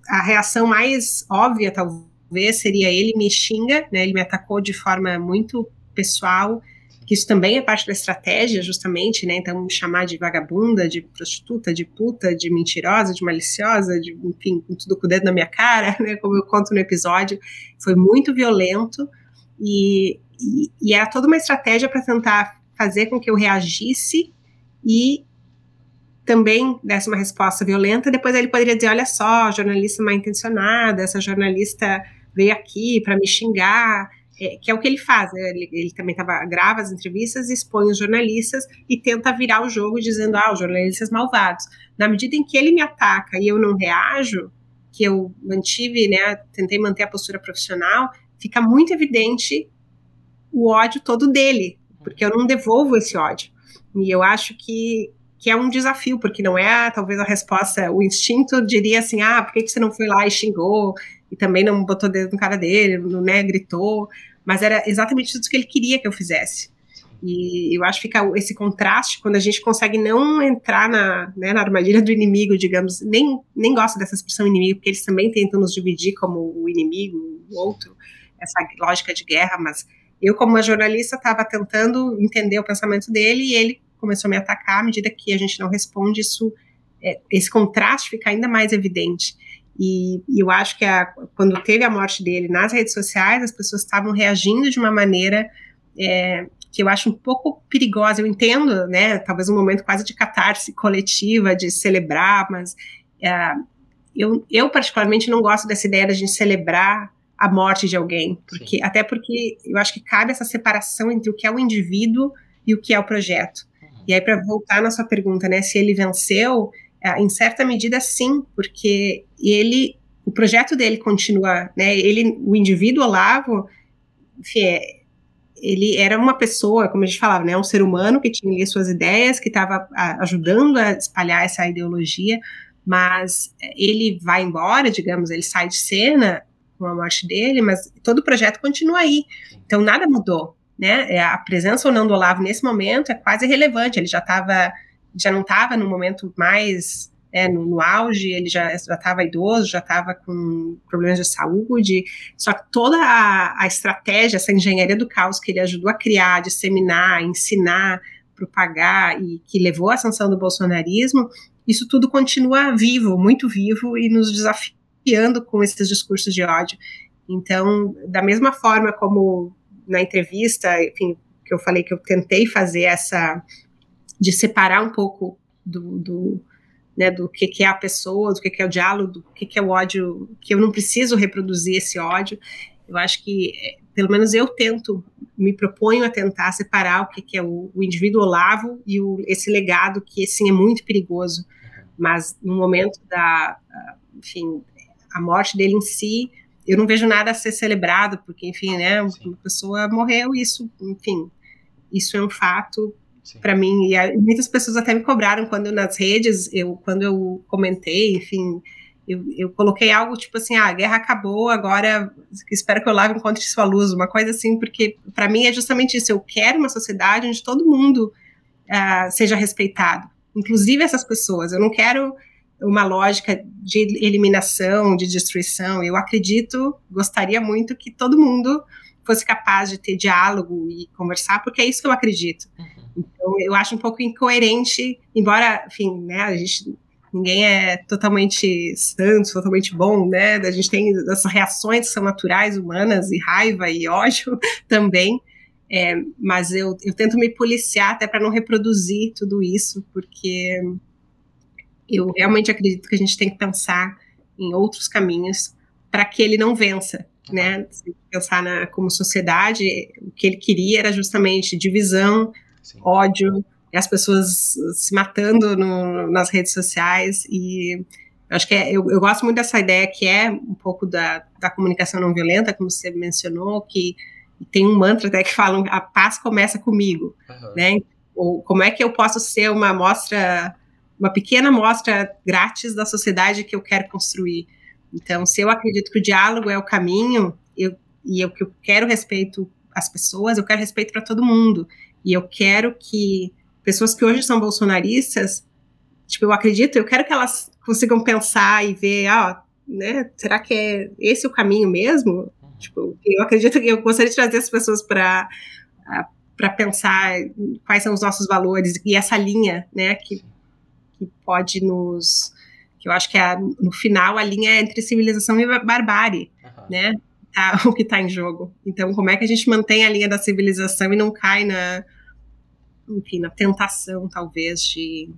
a reação mais óbvia, talvez, seria ele me xinga, né? ele me atacou de forma muito pessoal, que isso também é parte da estratégia, justamente, né? Então, chamar de vagabunda, de prostituta, de puta, de mentirosa, de maliciosa, de, enfim, com tudo com o dedo na minha cara, né? Como eu conto no episódio, foi muito violento e, e, e era toda uma estratégia para tentar fazer com que eu reagisse e também desse uma resposta violenta. Depois ele poderia dizer: olha só, jornalista mal intencionada, essa jornalista veio aqui para me xingar é, que é o que ele faz, né? ele, ele, também tava, grava as entrevistas, expõe os jornalistas e tenta virar o jogo dizendo, ah, os jornalistas malvados. Na medida em que ele me ataca e eu não reajo, que eu mantive, né, tentei manter a postura profissional, fica muito evidente o ódio todo dele, porque eu não devolvo esse ódio. E eu acho que, que é um desafio, porque não é talvez a resposta, o instinto diria assim, ah, por que, que você não foi lá e xingou? e também não botou dedo no cara dele, não, né, gritou, mas era exatamente tudo que ele queria que eu fizesse. E eu acho que fica esse contraste quando a gente consegue não entrar na, né, na armadilha do inimigo, digamos, nem, nem gosto dessa expressão inimigo, porque eles também tentam nos dividir como o inimigo, o outro, essa lógica de guerra, mas eu, como uma jornalista, estava tentando entender o pensamento dele e ele começou a me atacar à medida que a gente não responde, isso é, esse contraste fica ainda mais evidente. E, e eu acho que a, quando teve a morte dele nas redes sociais, as pessoas estavam reagindo de uma maneira é, que eu acho um pouco perigosa. Eu entendo, né? Talvez um momento quase de catarse coletiva, de celebrar, mas é, eu, eu particularmente não gosto dessa ideia de celebrar a morte de alguém, porque até porque eu acho que cabe essa separação entre o que é o indivíduo e o que é o projeto. Uhum. E aí para voltar na sua pergunta, né, se ele venceu, em certa medida, sim, porque ele, o projeto dele continua, né? Ele, o indivíduo Olavo, enfim, é, ele era uma pessoa, como a gente falava, né, um ser humano que tinha ali suas ideias, que estava ajudando a espalhar essa ideologia, mas ele vai embora, digamos, ele sai de cena com a morte dele, mas todo o projeto continua aí. Então nada mudou, né? É, a presença ou não do Olavo nesse momento é quase irrelevante. Ele já estava já não estava no momento mais é, no, no, auge, ele já estava idoso, já estava com problemas de saúde, só que toda a, a, estratégia, essa engenharia do caos que ele ajudou a criar, disseminar, ensinar, propagar e que levou à sanção do bolsonarismo, isso tudo continua vivo, muito vivo e nos desafiando com esses discursos de ódio. Então, da mesma forma como na entrevista, enfim, que eu falei que eu tentei fazer essa de separar um pouco do, do, né, do que, que é a pessoa, do que, que é o diálogo, do que, que é o ódio, que eu não preciso reproduzir esse ódio. Eu acho que, é, pelo menos eu tento, me proponho a tentar separar o que, que é o, o indivíduo Olavo e o, esse legado que, sim, é muito perigoso. Mas no momento da, enfim, a morte dele em si, eu não vejo nada a ser celebrado, porque, enfim, né, uma pessoa morreu, isso, enfim, isso é um fato para mim. E muitas pessoas até me cobraram quando nas redes, eu, quando eu comentei, enfim, eu, eu coloquei algo tipo assim: ah, a guerra acabou, agora espero que o Olavo encontre sua luz, uma coisa assim, porque para mim é justamente isso. Eu quero uma sociedade onde todo mundo uh, seja respeitado, inclusive essas pessoas. Eu não quero uma lógica de eliminação, de destruição. Eu acredito, gostaria muito que todo mundo fosse capaz de ter diálogo e conversar, porque é isso que eu acredito. Uhum. Então, eu acho um pouco incoerente, embora, enfim, né, a gente ninguém é totalmente santo, totalmente bom, né? A gente tem essas reações que são naturais, humanas, e raiva e ódio também. É, mas eu, eu tento me policiar até para não reproduzir tudo isso, porque eu realmente acredito que a gente tem que pensar em outros caminhos para que ele não vença, né? Se pensar na, como sociedade, o que ele queria era justamente divisão, Sim. ódio, e as pessoas se matando no, nas redes sociais. E acho que é, eu, eu, gosto muito dessa ideia que é um pouco da, da comunicação não violenta, como você mencionou, que tem um mantra até que fala a paz começa comigo, uhum. né? Ou como é que eu posso ser uma amostra, uma pequena amostra grátis da sociedade que eu quero construir? Então, se eu acredito que o diálogo é o caminho, eu, e eu, que eu quero respeito às pessoas, eu quero respeito para todo mundo. E eu quero que pessoas que hoje são bolsonaristas, tipo, eu acredito, eu quero que elas consigam pensar e ver, ah, né, será que é esse o caminho mesmo? Tipo, eu acredito que eu gostaria de trazer as pessoas para para pensar quais são os nossos valores e essa linha, né, que, que pode nos que eu acho que é no final a linha é entre civilização e barbárie, uhum. né? Tá, o que está em jogo. Então, como é que a gente mantém a linha da civilização e não cai na, enfim, na tentação, talvez, de,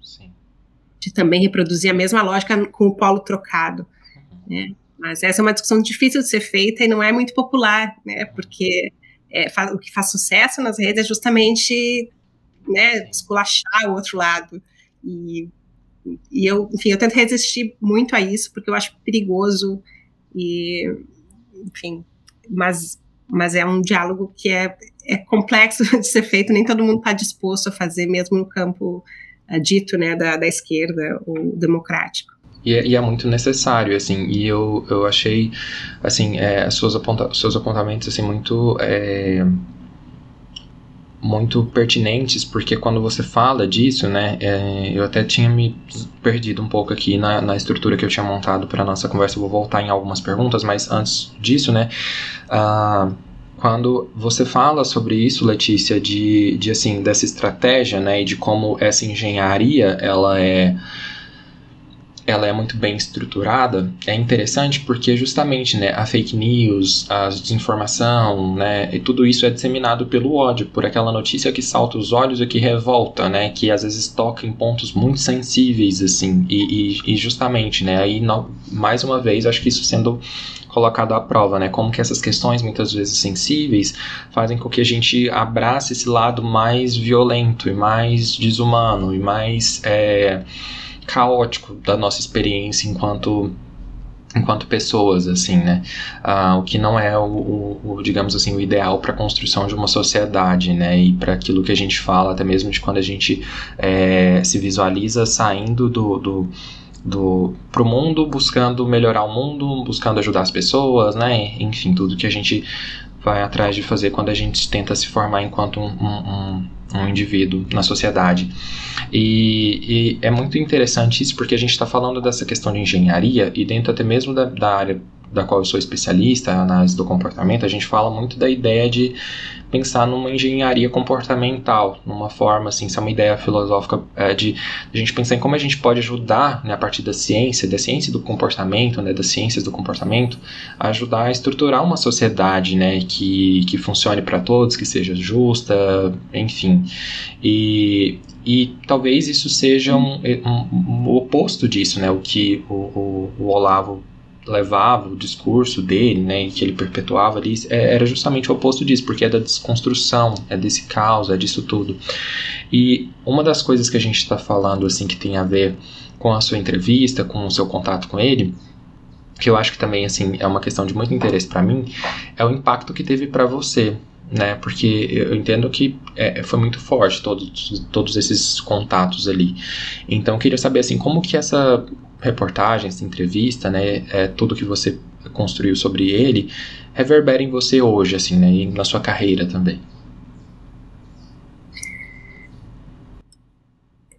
de também reproduzir a mesma lógica com o polo trocado, uhum. né? Mas essa é uma discussão difícil de ser feita e não é muito popular, né? Uhum. Porque é, o que faz sucesso nas redes é justamente né, esculachar o outro lado. E, e eu, enfim, eu tento resistir muito a isso porque eu acho perigoso e, enfim, mas, mas é um diálogo que é, é complexo de ser feito, nem todo mundo está disposto a fazer, mesmo no campo uh, dito né, da, da esquerda ou democrático. E é, e é, muito necessário, assim, e eu, eu achei, assim, é, seus, aponta seus apontamentos, assim, muito, é, muito pertinentes, porque quando você fala disso, né, é, eu até tinha me perdido um pouco aqui na, na estrutura que eu tinha montado para nossa conversa, eu vou voltar em algumas perguntas, mas antes disso, né, uh, quando você fala sobre isso, Letícia, de, de assim, dessa estratégia, né, e de como essa engenharia, ela é ela é muito bem estruturada, é interessante porque justamente, né, a fake news, a desinformação, né, e tudo isso é disseminado pelo ódio, por aquela notícia que salta os olhos e que revolta, né, que às vezes toca em pontos muito sensíveis, assim, e, e, e justamente, né, aí no, mais uma vez, acho que isso sendo colocado à prova, né? Como que essas questões muitas vezes sensíveis fazem com que a gente abrace esse lado mais violento e mais desumano e mais é, caótico da nossa experiência enquanto enquanto pessoas, assim, né? Ah, o que não é o, o, o, digamos assim, o ideal para a construção de uma sociedade, né? E para aquilo que a gente fala, até mesmo de quando a gente é, se visualiza saindo do, do do pro mundo, buscando melhorar o mundo, buscando ajudar as pessoas, né? Enfim, tudo que a gente vai atrás de fazer quando a gente tenta se formar enquanto um, um, um indivíduo na sociedade. E, e, é muito interessante isso porque a gente está falando dessa questão de engenharia e dentro até mesmo da, da área da qual eu sou especialista, análise do comportamento, a gente fala muito da ideia de pensar numa engenharia comportamental, numa forma assim, isso é uma ideia filosófica é, de, a gente pensar em como a gente pode ajudar, né, a partir da ciência, da ciência do comportamento, né, das ciências do comportamento, ajudar a estruturar uma sociedade, né, que, que funcione para todos, que seja justa, enfim. E, e talvez isso seja um, um, um, o oposto disso, né, o que o, o, o Olavo levava, o discurso dele, né, que ele perpetuava ali, é, era justamente o oposto disso, porque é da desconstrução, é desse caos, é disso tudo. E uma das coisas que a gente está falando, assim, que tem a ver com a sua entrevista, com o seu contato com ele, que eu acho que também, assim, é uma questão de muito interesse para mim, é o impacto que teve para você, né? Porque eu entendo que é, foi muito forte todos, todos esses contatos ali. Então, eu queria saber, assim, como que essa reportagem, essa entrevista, né, é, tudo que você construiu sobre ele, reverbera em você hoje, assim, né, e na sua carreira também?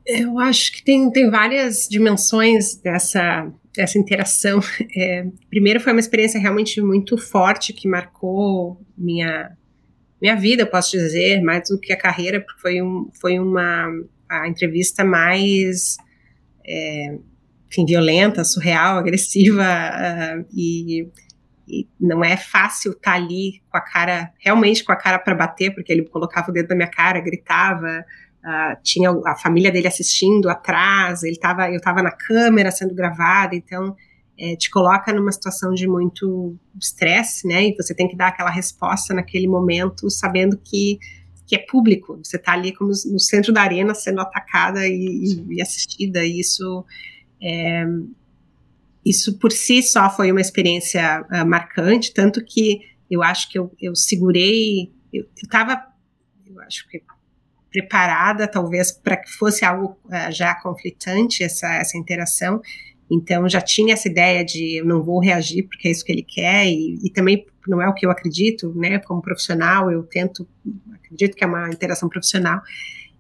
Eu acho que tem, tem várias dimensões dessa, dessa interação. É, primeiro, foi uma experiência realmente muito forte que marcou minha, minha vida, eu posso dizer, mais do que a carreira, porque foi, um, foi uma a entrevista mais é, enfim, violenta, surreal, agressiva uh, e, e, não é fácil estar tá ali com a cara, realmente com a cara para bater, porque ele colocava o dedo na minha cara, gritava, uh, tinha a família dele assistindo atrás, ele tava, eu estava na câmera sendo gravada, então é, te coloca numa situação de muito estresse, né? E você tem que dar aquela resposta naquele momento, sabendo que que é público, você está ali como no centro da arena sendo atacada e, e assistida, e isso é, isso por si só foi uma experiência uh, marcante, tanto que eu acho que eu, eu segurei, eu estava, eu acho que preparada talvez para que fosse algo uh, já conflitante essa, essa interação, então já tinha essa ideia de eu não vou reagir porque é isso que ele quer e, e também não é o que eu acredito, né? Como profissional eu tento, acredito que é uma interação profissional,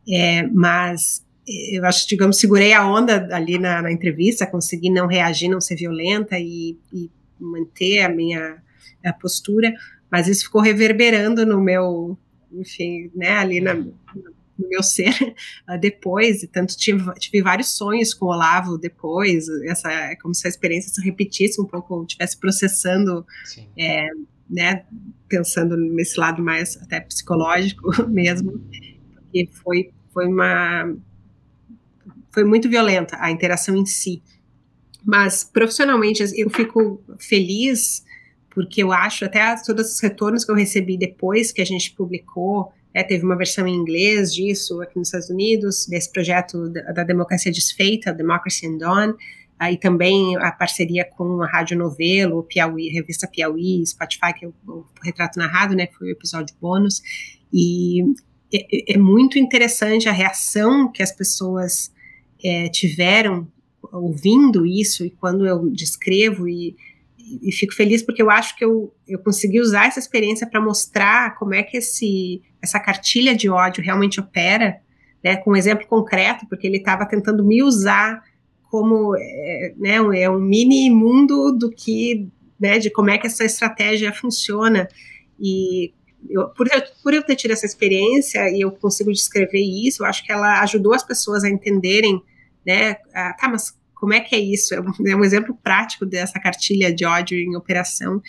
é, mas eu acho, digamos, segurei a onda ali na, na entrevista, consegui não reagir, não ser violenta e, e manter a minha a postura, mas isso ficou reverberando no meu, enfim, né, ali na, no meu ser uh, depois, e tanto tive, tive vários sonhos com o Olavo depois, essa, é como se a experiência se repetisse um pouco, estivesse processando, é, né, pensando nesse lado mais até psicológico mesmo, porque foi, foi uma foi muito violenta a interação em si. Mas profissionalmente eu fico feliz porque eu acho até todos os retornos que eu recebi depois que a gente publicou, né, teve uma versão em inglês disso aqui nos Estados Unidos, desse projeto da, da democracia desfeita, Democracy Undone, aí também a parceria com a Rádio Novelo, Piauí, revista Piauí, Spotify, que é o, o retrato narrado, né, que foi o episódio bônus, e é, é muito interessante a reação que as pessoas é, tiveram ouvindo isso e quando eu descrevo e, e, fico feliz porque eu acho que eu, eu consegui usar essa experiência para mostrar como é que esse, essa cartilha de ódio realmente opera, né, com um exemplo concreto, porque ele estava tentando me usar como é, né, é um mini mundo do que, né, de como é que essa estratégia funciona. E eu, por, eu, por eu ter tido essa experiência e eu consigo descrever isso, eu acho que ela ajudou as pessoas a entenderem, né, ah, tá, mas como é que é isso? É um, é um exemplo prático dessa cartilha de ódio em operação.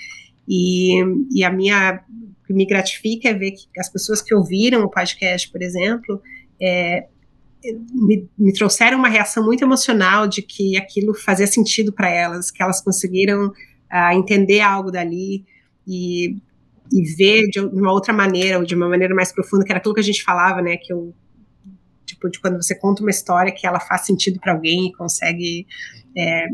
E, e a minha o que me gratifica é ver que as pessoas que ouviram o podcast, por exemplo, é, me, me, trouxeram uma reação muito emocional de que aquilo fazia sentido para elas, que elas conseguiram uh, entender algo dali e, e ver de uma outra maneira, ou de uma maneira mais profunda, que era aquilo que a gente falava, né, que eu tipo de quando você conta uma história que ela faz sentido para alguém e consegue é,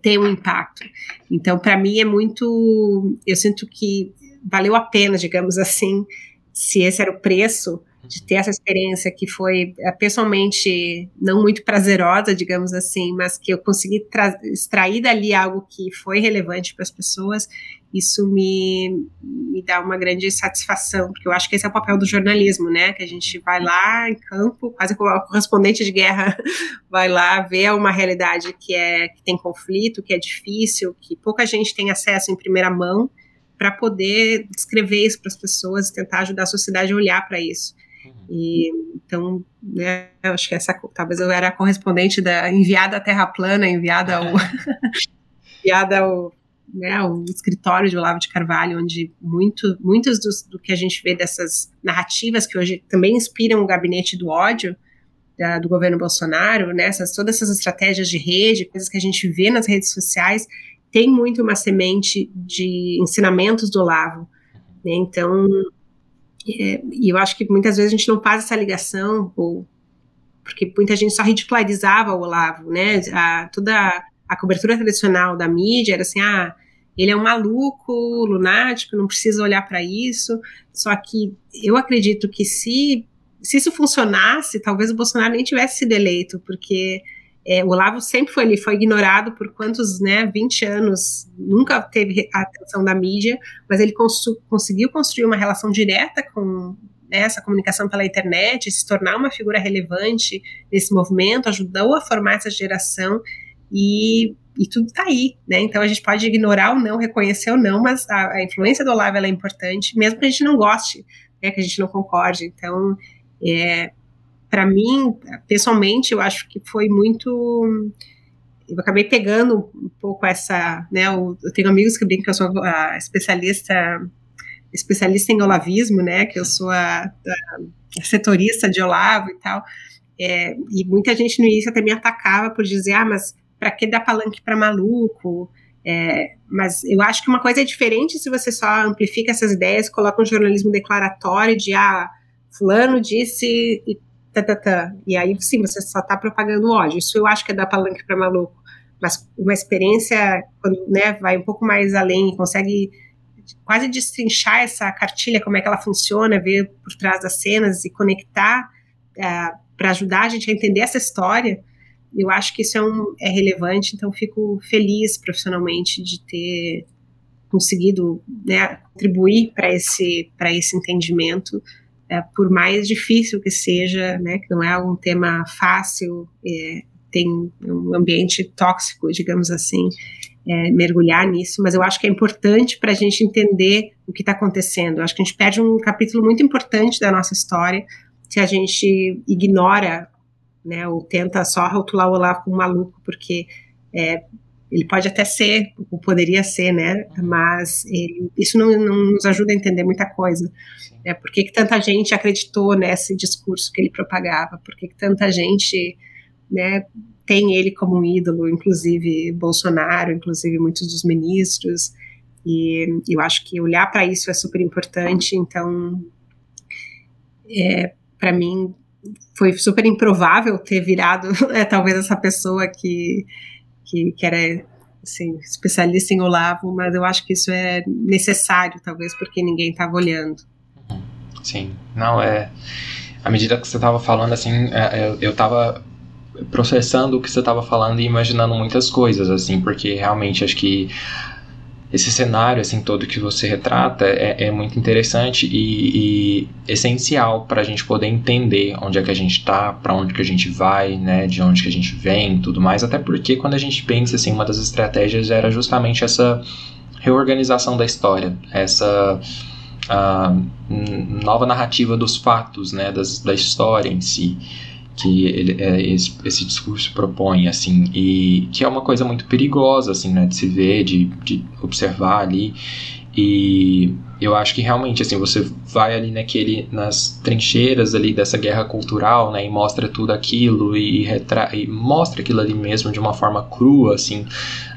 ter um impacto. Então, para mim é muito, eu sinto que valeu a pena, digamos assim, se esse era o preço de ter essa experiência que foi é, pessoalmente não muito prazerosa, digamos assim, mas que eu consegui extrair dali algo que foi relevante para as pessoas, isso me, me dá uma grande satisfação, porque eu acho que esse é o papel do jornalismo, né? Que a gente vai lá em campo, quase como correspondente de guerra, vai lá ver uma realidade que é que tem conflito, que é difícil, que pouca gente tem acesso em primeira mão para poder descrever isso para as pessoas e tentar ajudar a sociedade a olhar para isso. E então, né, acho que essa talvez eu era a correspondente da enviada à Terra plana, enviada ao enviada ao, né, ao escritório de Olavo de Carvalho, onde muito muitos dos, do que a gente vê dessas narrativas que hoje também inspiram o gabinete do ódio da, do governo Bolsonaro, né, essas, todas essas estratégias de rede, coisas que a gente vê nas redes sociais, tem muito uma semente de ensinamentos do Olavo. Né, então, é, e eu acho que muitas vezes a gente não faz essa ligação, ou, porque muita gente só ridicularizava o Olavo, né? A, toda a cobertura tradicional da mídia era assim, ah, ele é um maluco, lunático, não precisa olhar para isso. Só que eu acredito que se, se isso funcionasse, talvez o Bolsonaro nem tivesse sido eleito, porque é, o Olavo sempre foi ele foi ignorado por quantos, né, 20 anos, nunca teve a atenção da mídia, mas ele cons conseguiu construir uma relação direta com né, essa comunicação pela internet, se tornar uma figura relevante nesse movimento, ajudou a formar essa geração e, e tudo está aí, né? Então a gente pode ignorar ou não, reconhecer ou não, mas a, a influência do Olavo é importante, mesmo que a gente não goste, né, que a gente não concorde. Então, é, para mim, pessoalmente, eu acho que foi muito. Eu acabei pegando um pouco essa. Né, eu, eu tenho amigos que brincam que eu sou a especialista especialista em olavismo, né, que eu sou a, a setorista de Olavo e tal, é, e muita gente no início até me atacava por dizer, ah, mas para que dar palanque para maluco? É, mas eu acho que uma coisa é diferente se você só amplifica essas ideias, coloca um jornalismo declaratório de, ah, fulano disse e tá, tá, tá. E aí, sim, você só está propagando ódio. Isso eu acho que é dar palanque para maluco. Mas uma experiência, quando né, vai um pouco mais além consegue quase destrinchar essa cartilha, como é que ela funciona, ver por trás das cenas e conectar é, para ajudar a gente a entender essa história, eu acho que isso é, um, é relevante, então fico feliz profissionalmente de ter conseguido né, contribuir para esse, esse entendimento é, por mais difícil que seja, né, que não é um tema fácil, é, tem um ambiente tóxico, digamos assim, é, mergulhar nisso, mas eu acho que é importante para a gente entender o que está acontecendo. Eu acho que a gente perde um capítulo muito importante da nossa história se a gente ignora, né, ou tenta só rotular o Olavo como maluco, porque é, ele pode até ser, ou poderia ser, né? Mas ele, isso não, não, nos ajuda a entender muita coisa. Né? Por que, que tanta gente acreditou nesse discurso que ele propagava? Por que, que tanta gente né, tem ele como um ídolo, inclusive Bolsonaro, inclusive muitos dos ministros? E eu acho que olhar para isso é super importante. Então, é, para mim, foi super improvável ter virado é, talvez essa pessoa que que, que era assim, especialista em Olavo, mas eu acho que isso é necessário, talvez, porque ninguém estava olhando. Sim, não é. À medida que você estava falando, assim, é, é, eu estava processando o que você estava falando e imaginando muitas coisas, assim, porque realmente acho que esse cenário assim todo que você retrata é, é muito interessante e, e essencial para a gente poder entender onde é que a gente está, para onde que a gente vai, né, de onde que a gente vem, tudo mais. Até porque quando a gente pensa assim, uma das estratégias era justamente essa reorganização da história, essa nova narrativa dos fatos, né, das, da história em si. Que ele, é, esse, esse, discurso propõe, assim, e que é uma coisa muito perigosa, assim, né, de se ver, de, de observar ali, e eu acho que realmente, assim, você vai ali naquele, nas trincheiras ali dessa guerra cultural, né, e mostra tudo aquilo, e, retra e mostra aquilo ali mesmo de uma forma crua, assim,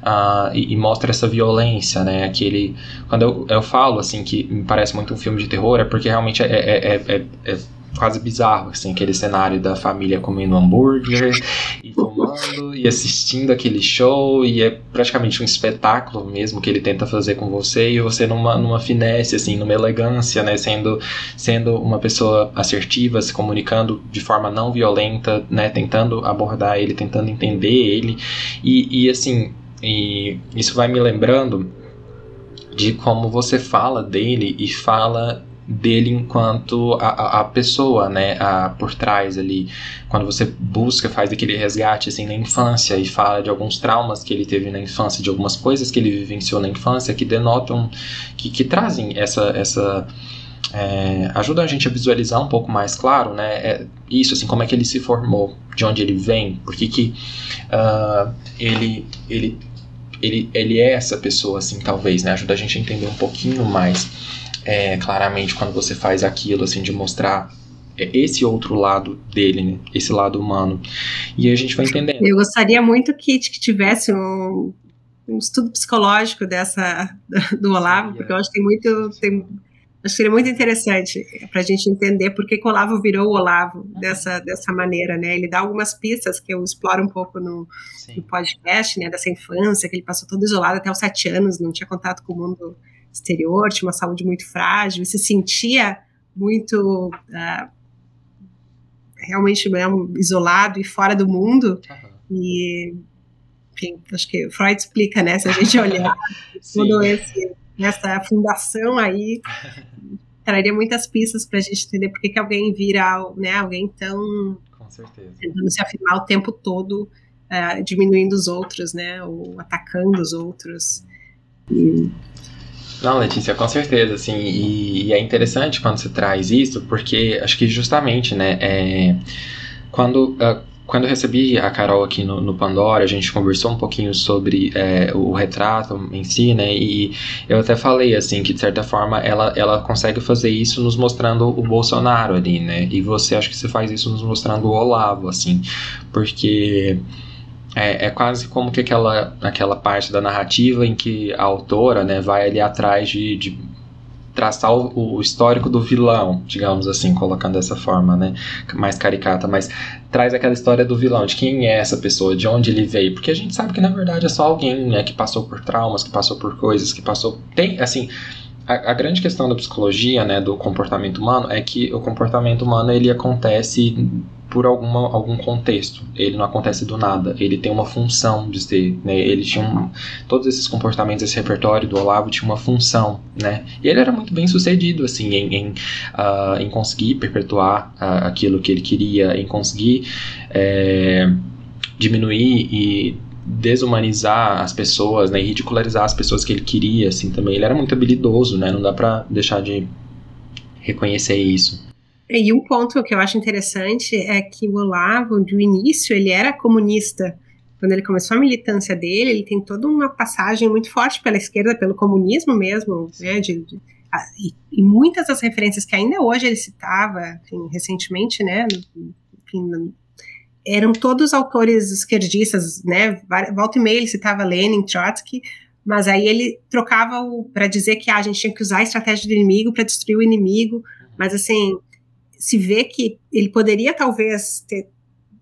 uh, e, e, mostra essa violência, né, aquele... Quando eu, eu falo, assim, que me parece muito um filme de terror, é porque realmente é, é, é, é, é quase bizarro, assim, aquele cenário da família comendo hambúrguer e fumando e assistindo aquele show e é praticamente um espetáculo mesmo que ele tenta fazer com você e você numa, numa finesse, assim, numa elegância, né, sendo, sendo uma pessoa assertiva, se comunicando de forma não violenta, né, tentando abordar ele, tentando entender ele. E, e assim, e isso vai me lembrando de como você fala dele e fala dele enquanto a, a, pessoa, né, a, por trás ali, quando você busca, faz aquele resgate assim na infância e fala de alguns traumas que ele teve na infância, de algumas coisas que ele vivenciou na infância que denotam, que, que trazem essa, essa é, ajuda a gente a visualizar um pouco mais claro, né, é, isso, assim, como é que ele se formou, de onde ele vem, por que que uh, ele, ele, ele, ele é essa pessoa, assim, talvez, né, ajuda a gente a entender um pouquinho mais é, claramente quando você faz aquilo, assim, de mostrar esse outro lado dele, né? Esse lado humano. E a gente vai entendendo. Eu gostaria muito que, que tivesse um, um estudo psicológico dessa do Olavo, porque eu acho que tem muito. Tem, acho que seria muito interessante para a gente entender por que, que o Olavo virou o Olavo dessa, dessa maneira, né? Ele dá algumas pistas que eu exploro um pouco no, no podcast, né? Dessa infância, que ele passou todo isolado até os sete anos, não tinha contato com o mundo exterior, tinha uma saúde muito frágil, se sentia muito uh, realmente mesmo isolado e fora do mundo. Uhum. E, enfim, acho que Freud explica, né? Se a gente olhar todo esse, essa fundação aí, traria muitas pistas para a gente entender por que, que alguém vira né, alguém tão. Com certeza. Tentando se afirmar o tempo todo, uh, diminuindo os outros, né? Ou atacando os outros. E, não, Letícia, com certeza, assim, e, e, é interessante quando você traz isso, porque acho que justamente, né, é, quando, uh, quando eu recebi a Carol aqui no, no, Pandora, a gente conversou um pouquinho sobre é, o retrato em si, né, e eu até falei, assim, que de certa forma ela, ela consegue fazer isso nos mostrando o Bolsonaro ali, né, e você, acho que você faz isso nos mostrando o Olavo, assim, porque é, é, quase como que aquela, aquela parte da narrativa em que a autora né, vai ali atrás de, de traçar o, o, histórico do vilão, digamos assim, colocando dessa forma, né, mais caricata, mas traz aquela história do vilão, de quem é essa pessoa, de onde ele veio, porque a gente sabe que na verdade é só alguém, né, que passou por traumas, que passou por coisas, que passou, tem, assim, a, a, grande questão da psicologia, né, do comportamento humano, é que o comportamento humano ele acontece por alguma, algum contexto. Ele não acontece do nada. Ele tem uma função de ser, né? Ele tinha um, todos esses comportamentos, esse repertório do Olavo tinha uma função, né? E ele era muito bem sucedido, assim, em, em, uh, em conseguir perpetuar uh, aquilo que ele queria, em conseguir é, diminuir e desumanizar as pessoas, né? E ridicularizar as pessoas que ele queria, assim, também. Ele era muito habilidoso, né? Não dá para deixar de reconhecer isso. E um ponto que eu acho interessante é que o Olavo, do início, ele era comunista. Quando ele começou a militância dele, ele tem toda uma passagem muito forte pela esquerda, pelo comunismo mesmo, né, de, de, a, e, e, muitas das referências que ainda hoje ele citava, enfim, recentemente, né, enfim, eram todos autores esquerdistas, né, volta e meia ele citava Lenin, Trotsky, mas aí ele trocava para dizer que ah, a gente tinha que usar a estratégia do inimigo para destruir o inimigo, mas assim, se vê que ele poderia talvez ter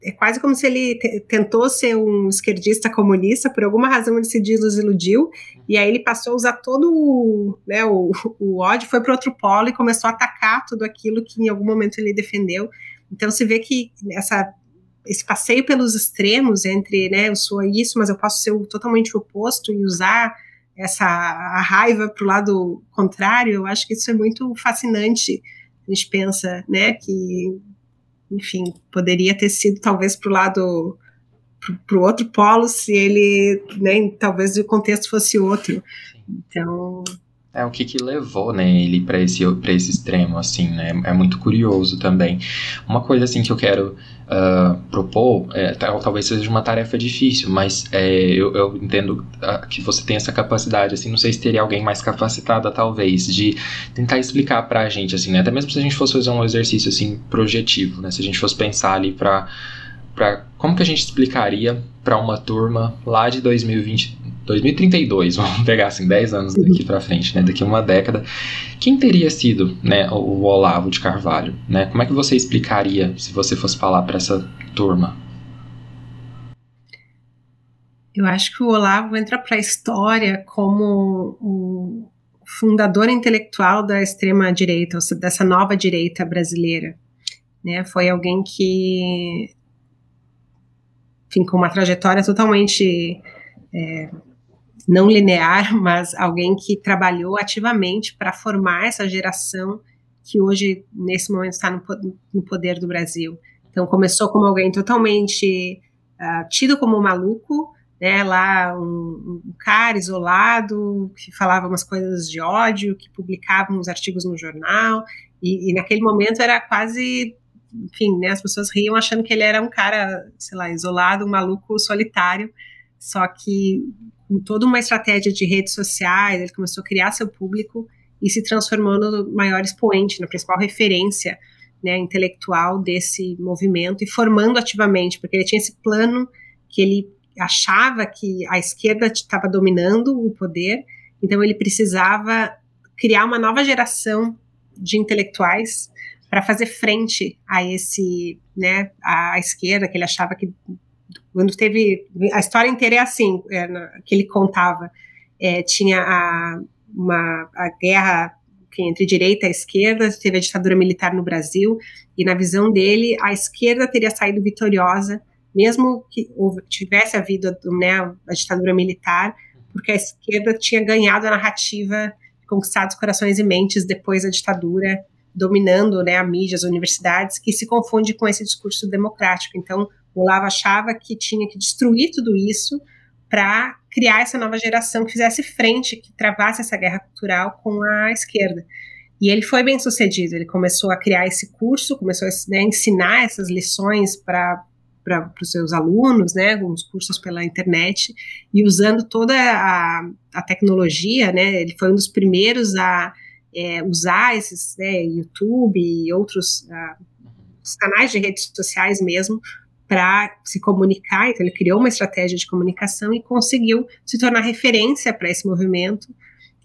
é quase como se ele tentou ser um esquerdista comunista, por alguma razão ele se desiludiu, e aí ele passou a usar todo o, né, o, o ódio, foi para outro polo e começou a atacar tudo aquilo que em algum momento ele defendeu. Então se vê que essa, esse passeio pelos extremos entre, né, eu sou isso, mas eu posso ser totalmente oposto e usar essa a raiva para o lado contrário, eu acho que isso é muito fascinante a gente pensa, né, que, enfim, poderia ter sido talvez para o lado, para o outro polo, se ele, né, talvez o contexto fosse outro. Então, É o que, que levou, né, ele para esse, esse extremo, assim, né? É muito curioso também. Uma coisa, assim, que eu quero uh, propor, é, talvez seja uma tarefa difícil, mas é, eu, eu, entendo uh, que você tem essa capacidade, assim, não sei se teria alguém mais capacitada, talvez, de tentar explicar pra gente, assim, né? Até mesmo se a gente fosse fazer um exercício, assim, projetivo, né? Se a gente fosse pensar ali pra, pra como que a gente explicaria para uma turma lá de 2020, 2032, vamos pegar assim 10 anos daqui para frente, né, daqui uma década, quem teria sido, né, o Olavo de Carvalho, né? Como é que você explicaria se você fosse falar para essa turma? Eu acho que o Olavo entra para a história como o fundador intelectual da extrema direita, dessa nova direita brasileira. Né? Foi alguém que, enfim, com uma trajetória totalmente é, não linear, mas alguém que trabalhou ativamente para formar essa geração que hoje, nesse momento, está no, no, poder do Brasil. Então, começou como alguém totalmente uh, tido como maluco, né, lá um, um, cara isolado, que falava umas coisas de ódio, que publicava uns artigos no jornal, e, e naquele momento era quase, enfim, né, as pessoas riam achando que ele era um cara, sei lá, isolado, um maluco solitário, só que com toda uma estratégia de redes sociais, ele começou a criar seu público e se transformou no maior expoente, na principal referência né, intelectual desse movimento e formando ativamente, porque ele tinha esse plano que ele achava que a esquerda estava dominando o poder, então ele precisava criar uma nova geração de intelectuais para fazer frente a esse, né, a esquerda que ele achava que quando teve a história inteira é assim é, que ele contava. É, tinha a, uma a guerra entre direita e esquerda teve a ditadura militar no Brasil e na visão dele a esquerda teria saído vitoriosa mesmo que tivesse havido né, a ditadura militar porque a esquerda tinha ganhado a narrativa conquistado os corações e mentes depois da ditadura dominando né, a mídia, as universidades, que se confunde com esse discurso democrático. Então, o Olavo achava que tinha que destruir tudo isso para criar essa nova geração que fizesse frente, que travasse essa guerra cultural com a esquerda. E ele foi bem sucedido, ele começou a criar esse curso, começou a né, ensinar essas lições para para os seus alunos, né, alguns cursos pela internet, e usando toda a, a tecnologia, né, ele foi um dos primeiros a é, usar esses, né, YouTube e outros uh, canais de redes sociais mesmo para se comunicar, então ele criou uma estratégia de comunicação e conseguiu se tornar referência para esse movimento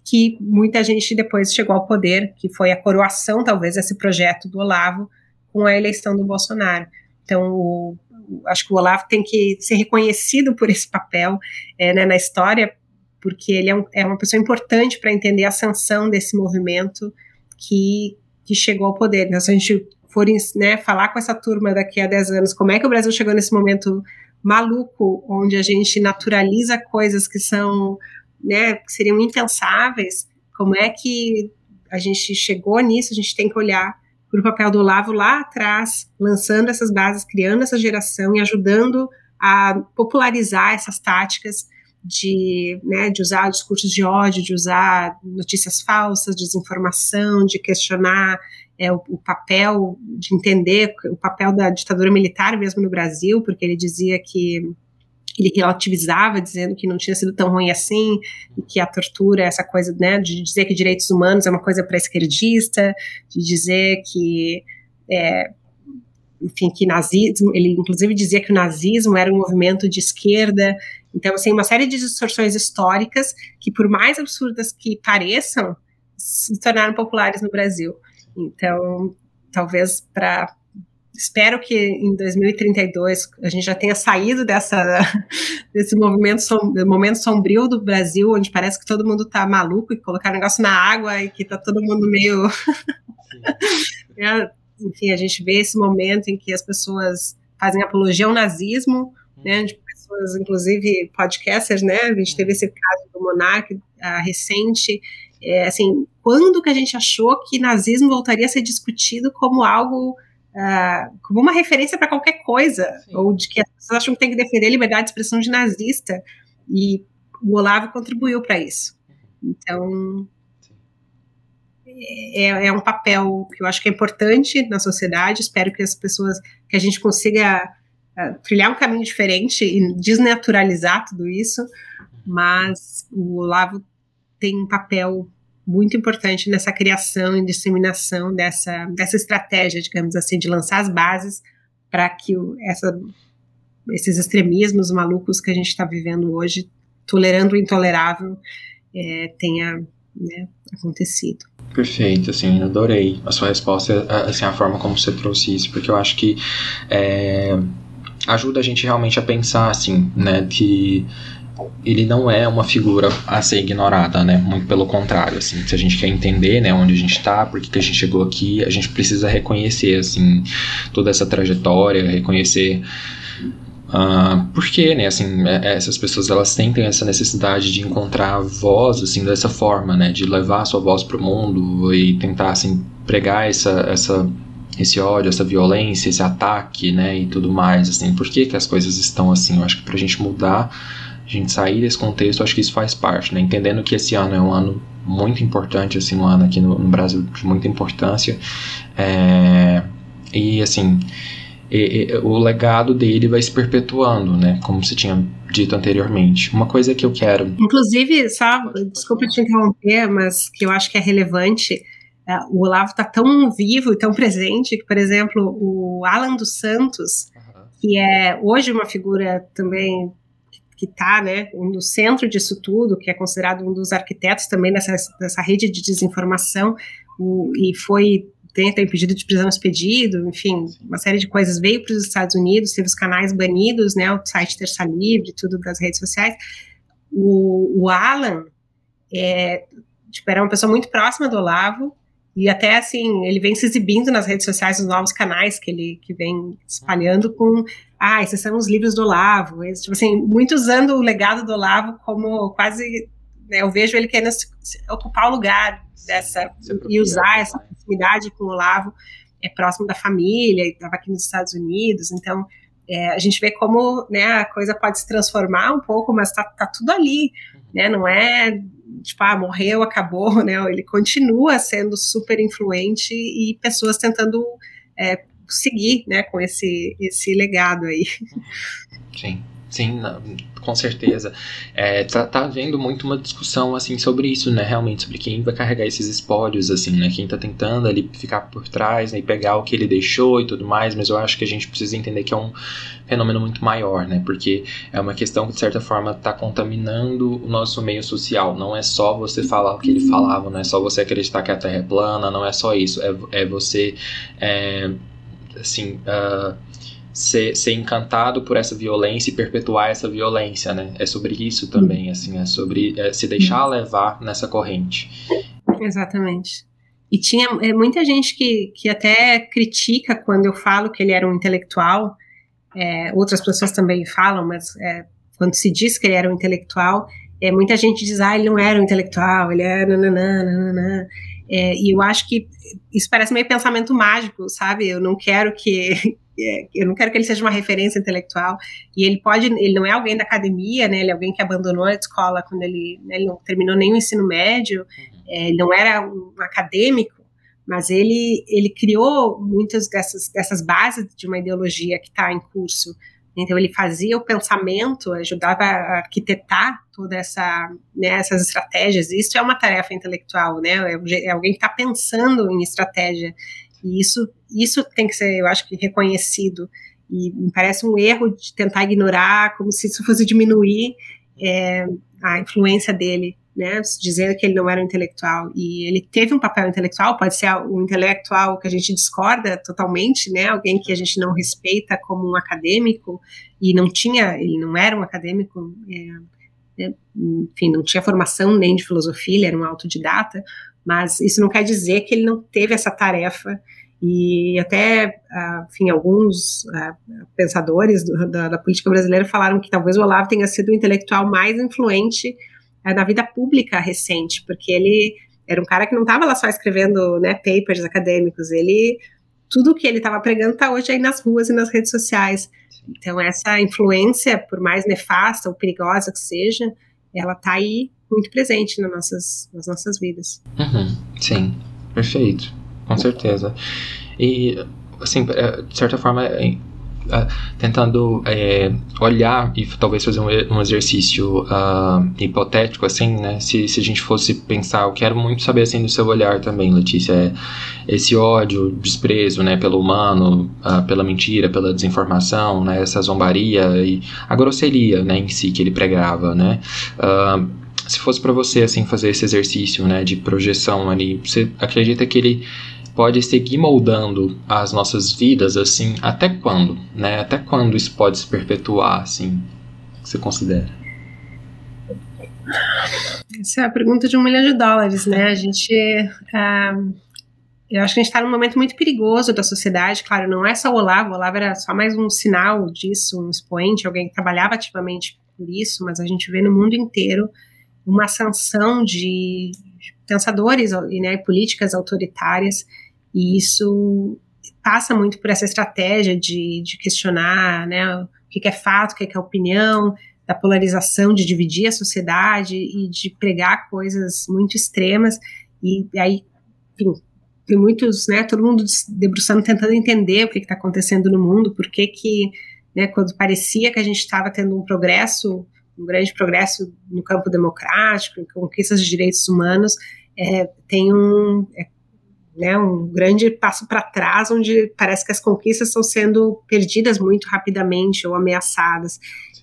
que muita gente depois chegou ao poder, que foi a coroação talvez desse projeto do Olavo com a eleição do Bolsonaro. Então, o, acho que o Olavo tem que ser reconhecido por esse papel é, né, na história, porque ele é, um, é uma pessoa importante para entender a ascensão desse movimento que, que chegou ao poder. Então, se a gente forem né, falar com essa turma daqui a 10 anos como é que o Brasil chegou nesse momento maluco, onde a gente naturaliza coisas que são, né, que seriam impensáveis, como é que a gente chegou nisso, a gente tem que olhar para o papel do Olavo lá atrás, lançando essas bases, criando essa geração e ajudando a popularizar essas táticas de, né, de usar discursos de ódio, de usar notícias falsas, desinformação, de questionar é, o, o, papel, de entender o papel da ditadura militar mesmo no Brasil, porque ele dizia que ele relativizava, dizendo que não tinha sido tão ruim assim, e que a tortura, essa coisa, né, de dizer que direitos humanos é uma coisa para esquerdista, de dizer que é, enfim, que nazismo, ele inclusive dizia que o nazismo era um movimento de esquerda, então, assim, uma série de distorções históricas que, por mais absurdas que pareçam, se tornaram populares no Brasil. Então, talvez para espero que em 2032 a gente já tenha saído dessa desse movimento som, momento sombrio do Brasil, onde parece que todo mundo está maluco e colocar negócio na água e que está todo mundo meio é, enfim, a gente vê esse momento em que as pessoas fazem apologia ao nazismo, né, de pessoas, inclusive podcasters, né, a gente teve esse caso do Monark uh, recente, é, assim, quando que a gente achou que nazismo voltaria a ser discutido como algo, uh, como uma referência para qualquer coisa, Sim. ou de que as pessoas acham que tem que defender a liberdade de expressão de nazista, e o Olavo contribuiu para isso. Então, é, é, um papel que eu acho que é importante na sociedade. Espero que as pessoas, que a gente consiga trilhar um caminho diferente e desnaturalizar tudo isso. Mas o Olavo tem um papel muito importante nessa criação e disseminação dessa, dessa estratégia, digamos assim, de lançar as bases para que o, essa, esses extremismos malucos que a gente está vivendo hoje, tolerando o intolerável, é, tenha né, acontecido. Perfeito, assim, adorei a sua resposta, assim, a forma como você trouxe isso, porque eu acho que é, ajuda a gente realmente a pensar, assim, né, que ele não é uma figura a ser ignorada, né? Muito pelo contrário, assim, se a gente quer entender, né, onde a gente está, por que, que a gente chegou aqui, a gente precisa reconhecer, assim, toda essa trajetória, reconhecer uh, por que, né, assim, é, essas pessoas elas sentem essa necessidade de encontrar voz, assim, dessa forma, né, de levar a sua voz para o mundo e tentar, assim, pregar essa, essa esse ódio, essa violência, esse ataque, né, e tudo mais, assim, por que que as coisas estão assim? Eu acho que para a gente mudar a gente sair desse contexto, acho que isso faz parte, né? Entendendo que esse ano é um ano muito importante, assim, um ano aqui no, no Brasil de muita importância. É, e, assim, e, e, o legado dele vai se perpetuando, né? Como se tinha dito anteriormente. Uma coisa que eu quero. Inclusive, só, desculpa te interromper, mas que eu acho que é relevante. É, o Olavo está tão vivo e tão presente que, por exemplo, o Alan dos Santos, que é hoje uma figura também que está né, no centro disso tudo, que é considerado um dos arquitetos também dessa, dessa rede de desinformação, o, e foi tem, tem pedido de prisão expedido, enfim, uma série de coisas, veio para os Estados Unidos, teve os canais banidos, né, o site Terça Livre, tudo das redes sociais. O, o Alan é, tipo, era uma pessoa muito próxima do Olavo, e até assim, ele vem se exibindo nas redes sociais, nos novos canais que ele que vem espalhando com ah, esses são os livros do Olavo, esse, tipo assim, muito usando o legado do Olavo como quase, né, eu vejo ele querendo ocupar o lugar dessa e usar essa proximidade com o Olavo, é próximo da família, estava aqui nos Estados Unidos, então é, a gente vê como né, a coisa pode se transformar um pouco, mas está tá tudo ali, né? Não é tipo, ah, morreu, acabou, né? Ele continua sendo super influente e pessoas tentando é, seguir, né, com esse, esse legado aí. Sim. Sim, com certeza. É, tá, tá havendo muito uma discussão, assim, sobre isso, né, realmente, sobre quem vai carregar esses espólios, assim, né, quem tá tentando ali ficar por trás, né, e pegar o que ele deixou e tudo mais, mas eu acho que a gente precisa entender que é um fenômeno muito maior, né, porque é uma questão que, de certa forma, tá contaminando o nosso meio social, não é só você falar o que ele falava, não é só você acreditar que a Terra é plana, não é só isso, é, é você, é, assim... Uh, ser, ser encantado por essa violência e perpetuar essa violência, né? É sobre isso também, assim, é sobre é, se deixar levar nessa corrente. Exatamente. E tinha é, muita gente que, que até critica quando eu falo que ele era um intelectual, é, outras pessoas também falam, mas é, quando se diz que ele era um intelectual, é, muita gente diz, ah, ele não era um intelectual, ele era nananã, nananã. É, e eu acho que isso parece meio pensamento mágico, sabe? Eu não quero que, é, eu não quero que ele seja uma referência intelectual, e ele pode, ele não é alguém da academia, né, ele é alguém que abandonou a escola quando ele, né, ele não terminou nem o ensino médio, é, ele não era um acadêmico, mas ele, ele criou muitas dessas, dessas bases de uma ideologia que está em curso, então ele fazia o pensamento, ajudava a arquitetar toda essa, né, essas estratégias. Isso é uma tarefa intelectual, né? É, é alguém que está pensando em estratégia. E isso, isso tem que ser, eu acho que, reconhecido. E me parece um erro de tentar ignorar, como se isso fosse diminuir é, a influência dele, né? Dizendo que ele não era um intelectual. E ele teve um papel intelectual, pode ser um intelectual que a gente discorda totalmente, né? Alguém que a gente não respeita como um acadêmico e não tinha, ele não era um acadêmico. É, é enfim, não tinha formação nem de filosofia, ele era um autodidata, mas isso não quer dizer que ele não teve essa tarefa. E até, ah, enfim, alguns ah, pensadores da, da, política brasileira falaram que talvez o Olavo tenha sido o intelectual mais influente ah, da vida pública recente, porque ele era um cara que não estava lá só escrevendo né, papers acadêmicos, ele tudo que ele estava pregando está hoje aí nas ruas e nas redes sociais. Então essa influência, por mais nefasta ou perigosa que seja, ela está aí muito presente nas nossas, nas nossas vidas. Uhum, sim. Perfeito, com certeza. E, assim, é, de certa forma, é, é, tentando é, olhar e talvez fazer um, exercício uh, hipotético, assim, né? Se, se a gente fosse pensar, eu quero muito saber, assim, do seu olhar também, Letícia, esse ódio, desprezo, né, pelo humano, uh, pela mentira, pela desinformação, né, essa zombaria e a grosseria, né, em si que ele pregava, né? Uh, se fosse para você, assim, fazer esse exercício, né, de projeção ali, você acredita que ele pode seguir moldando as nossas vidas assim até quando, né? Até quando isso pode se perpetuar assim? Que você considera? Essa é a pergunta de um milhão de dólares, né? A gente, uh, eu acho que a gente está num momento muito perigoso da sociedade. Claro, não é só o Olavo. O Olavo era só mais um sinal disso, um expoente, alguém que trabalhava ativamente por isso. Mas a gente vê no mundo inteiro uma sanção de pensadores e né, políticas autoritárias e isso passa muito por essa estratégia de, de questionar né, o que é fato, o que é opinião, da polarização, de dividir a sociedade e de pregar coisas muito extremas. E aí, enfim, tem muitos, né, todo mundo debruçando, tentando entender o que está acontecendo no mundo, por que que, né, quando parecia que a gente estava tendo um progresso, um grande progresso no campo democrático, em conquistas de direitos humanos, é, tem um, é, né, um grande passo para trás, onde parece que as conquistas estão sendo perdidas muito rapidamente ou ameaçadas.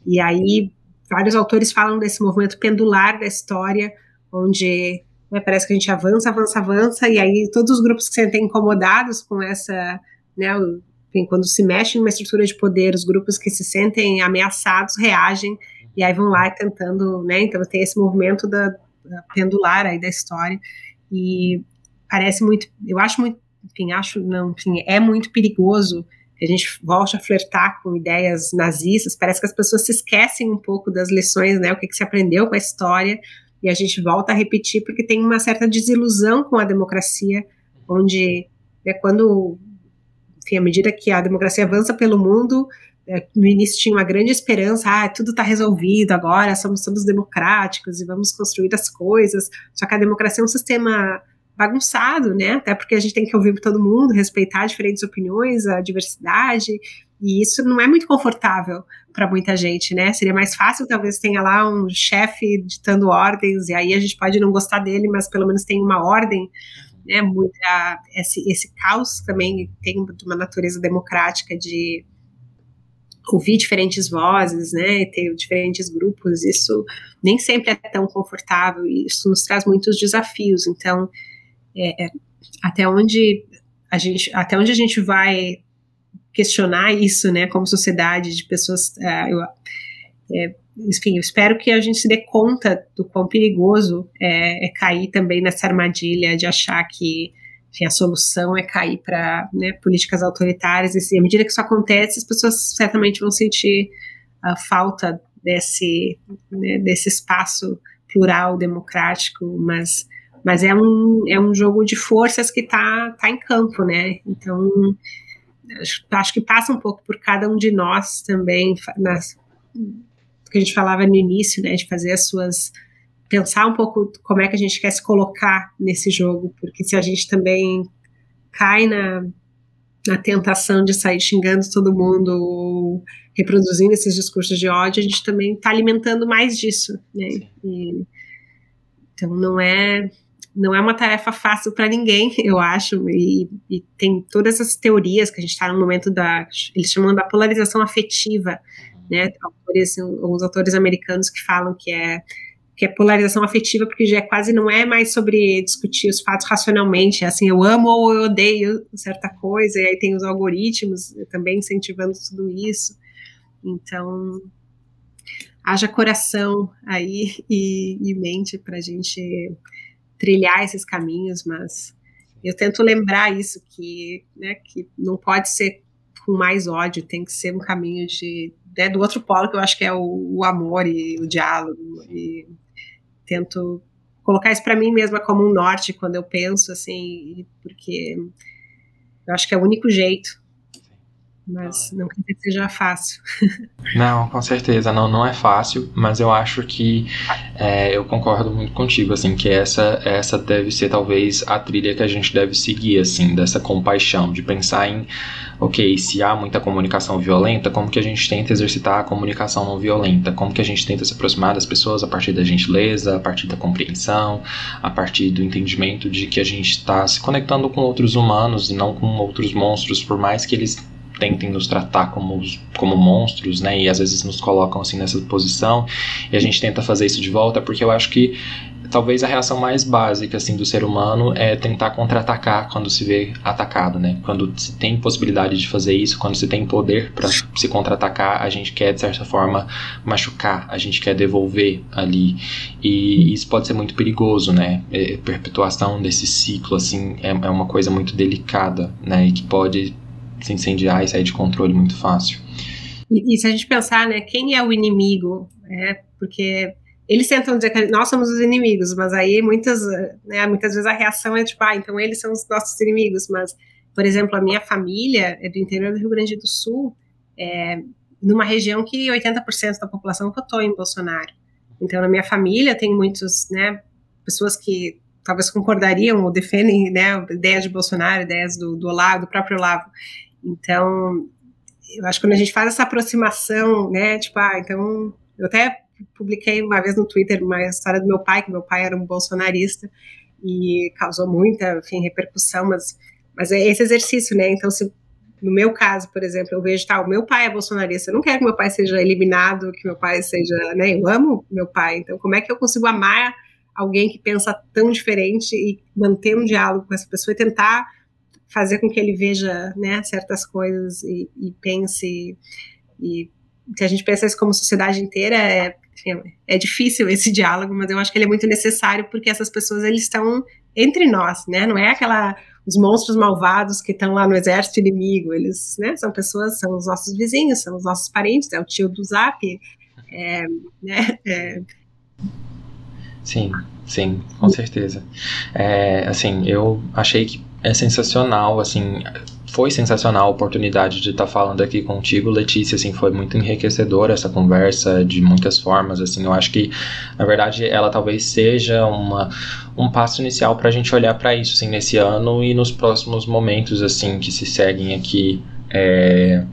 E aí, vários autores falam desse movimento pendular da história, onde né, parece que a gente avança, avança, avança, e aí todos os grupos que se sentem incomodados com essa, né, enfim, quando se mexe numa estrutura de poder, os grupos que se sentem ameaçados reagem, e aí vão lá tentando, né, então tem esse movimento da, da pendular aí da história, e parece muito, eu acho muito, enfim, acho não, enfim, é muito perigoso que a gente volte a flertar com ideias nazistas, parece que as pessoas se esquecem um pouco das lições, né, o que, que se aprendeu com a história, e a gente volta a repetir porque tem uma certa desilusão com a democracia, onde é quando, enfim, à medida que a democracia avança pelo mundo, no início tinha uma grande esperança, ah, tudo está resolvido agora, somos, somos democráticos e vamos construir as coisas, só que a democracia é um sistema bagunçado, né? Até porque a gente tem que ouvir todo mundo, respeitar diferentes opiniões, a diversidade, e isso não é muito confortável para muita gente, né? Seria mais fácil, talvez tenha lá um chefe ditando ordens, e aí a gente pode não gostar dele, mas pelo menos tem uma ordem, né? Muita, esse, esse caos também tem uma natureza democrática de ouvir diferentes vozes, né, ter diferentes grupos, isso nem sempre é tão confortável e isso nos traz muitos desafios. Então, é, é, até onde a gente até onde a gente vai questionar isso, né, como sociedade de pessoas, uh, eu, é, enfim, eu espero que a gente se dê conta do quão perigoso é, é cair também nessa armadilha de achar que enfim, a solução é cair para né, políticas autoritárias. E à medida que isso acontece, as pessoas certamente vão sentir a falta desse, né, desse espaço plural, democrático, mas mas é um, é um jogo de forças que está tá em campo, né? Então, acho, que passa um pouco por cada um de nós também, nas, que a gente falava no início, né? De fazer as suas. Pensar um pouco como é que a gente quer se colocar nesse jogo, porque se a gente também cai na, na tentação de sair xingando todo mundo ou reproduzindo esses discursos de ódio, a gente também está alimentando mais disso, né? E, então não é não é uma tarefa fácil para ninguém, eu acho, e, e, tem todas essas teorias que a gente está no momento da, eles chamam da polarização afetiva, né, autores, alguns autores americanos que falam que é que é polarização afetiva, porque já é quase não é mais sobre discutir os fatos racionalmente, é assim, eu amo ou eu odeio certa coisa, e aí tem os algoritmos também incentivando tudo isso, então haja coração aí e, e mente para a gente trilhar esses caminhos, mas eu tento lembrar isso que, né, que não pode ser com mais ódio, tem que ser um caminho de né, do outro polo que eu acho que é o, o amor e o diálogo e tento colocar isso para mim mesma como um norte quando eu penso assim, porque eu acho que é o único jeito mas não quer dizer que seja fácil. Não, com certeza, não, não é fácil, mas eu acho que é, eu concordo muito contigo, assim, que essa, essa deve ser talvez a trilha que a gente deve seguir, assim, dessa compaixão, de pensar em, ok, se há muita comunicação violenta, como que a gente tenta exercitar a comunicação não violenta, como que a gente tenta se aproximar das pessoas a partir da gentileza, a partir da compreensão, a partir do entendimento de que a gente está se conectando com outros humanos e não com outros monstros, por mais que eles tentem nos tratar como, como monstros, né? E às vezes nos colocam assim nessa posição. E a gente tenta fazer isso de volta, porque eu acho que talvez a reação mais básica assim do ser humano é tentar contra-atacar quando se vê atacado, né? Quando se tem possibilidade de fazer isso, quando se tem poder para se contra-atacar, a gente quer de certa forma machucar, a gente quer devolver ali e isso pode ser muito perigoso, né? É, perpetuação desse ciclo assim é, é uma coisa muito delicada, né? E que pode se incendiar e sair de controle muito fácil. E, e se a gente pensar, né, quem é o inimigo? É, porque eles tentam dizer que nós somos os inimigos, mas aí muitas, né, muitas vezes a reação é tipo, ah, então eles são os nossos inimigos. Mas, por exemplo, a minha família é do interior do Rio Grande do Sul, é, numa região que 80% da população votou em Bolsonaro. Então, na minha família tem muitos, né, pessoas que talvez concordariam ou defendem, né, ideias de Bolsonaro, ideias do, do Olavo, do próprio Olavo. Então, eu acho que quando a gente faz essa aproximação, né, tipo, ah, então, eu até publiquei uma vez no Twitter uma história do meu pai, que meu pai era um bolsonarista e causou muita, enfim, repercussão, mas, mas é esse exercício, né, então se no meu caso, por exemplo, eu vejo, tá, meu pai é bolsonarista, eu não quero que meu pai seja eliminado, que meu pai seja, né, eu amo meu pai, então como é que eu consigo amar alguém que pensa tão diferente e manter um diálogo com essa pessoa e tentar fazer com que ele veja né, certas coisas e, e pense e se a gente pensa isso como sociedade inteira é, é difícil esse diálogo, mas eu acho que ele é muito necessário porque essas pessoas eles estão entre nós, né? Não é aquela os monstros malvados que estão lá no exército inimigo, eles, né? São pessoas, são os nossos vizinhos, são os nossos parentes, é o tio do Zap, é, né? É, Sim, sim, com certeza. É, assim, eu achei que é sensacional, assim, foi sensacional a oportunidade de estar tá falando aqui contigo, Letícia, assim, foi muito enriquecedora essa conversa de muitas formas, assim, eu acho que, na verdade, ela talvez seja uma, um passo inicial para a gente olhar para isso, assim, nesse ano e nos próximos momentos, assim, que se seguem aqui é,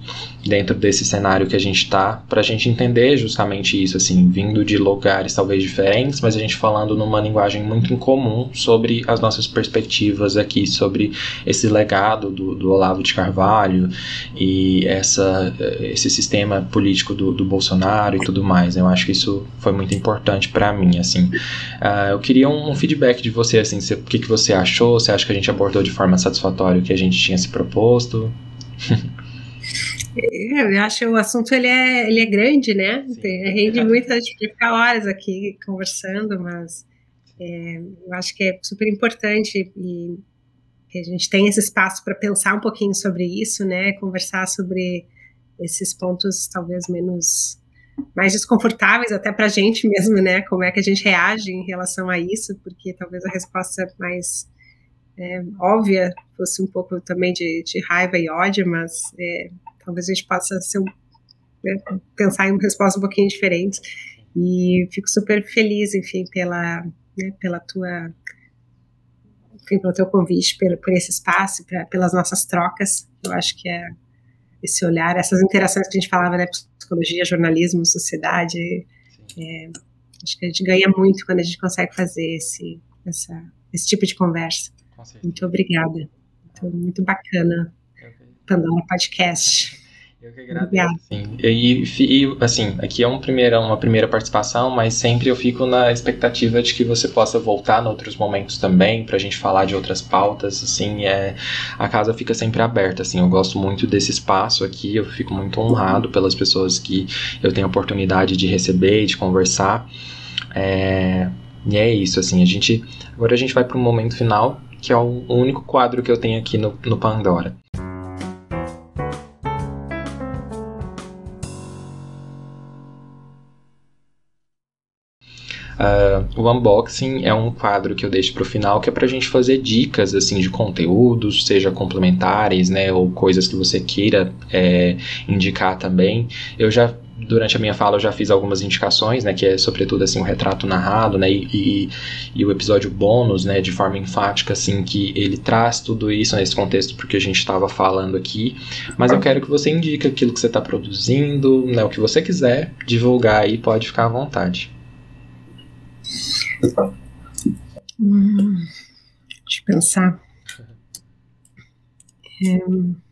dentro desse cenário que a gente está, para a gente entender justamente isso, assim, vindo de lugares talvez diferentes, mas a gente falando numa linguagem muito incomum sobre as nossas perspectivas aqui, sobre esse legado do, do Olavo de Carvalho e essa, esse sistema político do, do Bolsonaro e tudo mais. Eu acho que isso foi muito importante para mim, assim. Uh, eu queria um, um, feedback de você, assim, o que, que você achou? Você acha que a gente abordou de forma satisfatória o que a gente tinha se proposto? É, eu acho que o assunto ele é, ele é grande, né? Tem, rende muito, a gente ficar horas aqui conversando, mas é, eu acho que é super importante e que a gente tem esse espaço para pensar um pouquinho sobre isso, né? Conversar sobre esses pontos talvez menos mais desconfortáveis até para a gente mesmo, né? Como é que a gente reage em relação a isso? Porque talvez a resposta mais é, óbvia fosse um pouco também de, de raiva e ódio, mas é, talvez a gente possa ser, né, pensar em uma resposta um pouquinho diferente. E fico super feliz, enfim, pela, né, pela tua, enfim, pelo teu convite, por, por esse espaço, pra, pelas nossas trocas. Eu acho que é esse olhar, essas interações que a gente falava, né, psicologia, jornalismo, sociedade, é, acho que a gente ganha muito quando a gente consegue fazer esse, essa, esse tipo de conversa. Muito obrigada. Muito, muito bacana. Pandora Podcast. Eu que agradeço. Sim. E, e, assim, aqui é um primeira, uma primeira participação, mas sempre eu fico na expectativa de que você possa voltar em outros momentos também, para a gente falar de outras pautas, assim, é, a casa fica sempre aberta, assim, eu gosto muito desse espaço aqui, eu fico muito honrado pelas pessoas que eu tenho a oportunidade de receber e de conversar, é, e é isso, assim, a gente, agora a gente vai para um momento final, que é o único quadro que eu tenho aqui no, no Pandora. Uh, o unboxing é um quadro que eu deixo para o final, que é para a gente fazer dicas assim de conteúdos, seja complementares, né, ou coisas que você queira é, indicar também. Eu já durante a minha fala eu já fiz algumas indicações, né, que é sobretudo assim o retrato narrado, né, e, e, e, o episódio bônus, né, de forma enfática, assim, que ele traz tudo isso nesse contexto porque a gente estava falando aqui, mas eu quero que você indique aquilo que você está produzindo, né, o que você quiser divulgar aí, pode ficar à vontade. Hum, deixa eu pensar. É...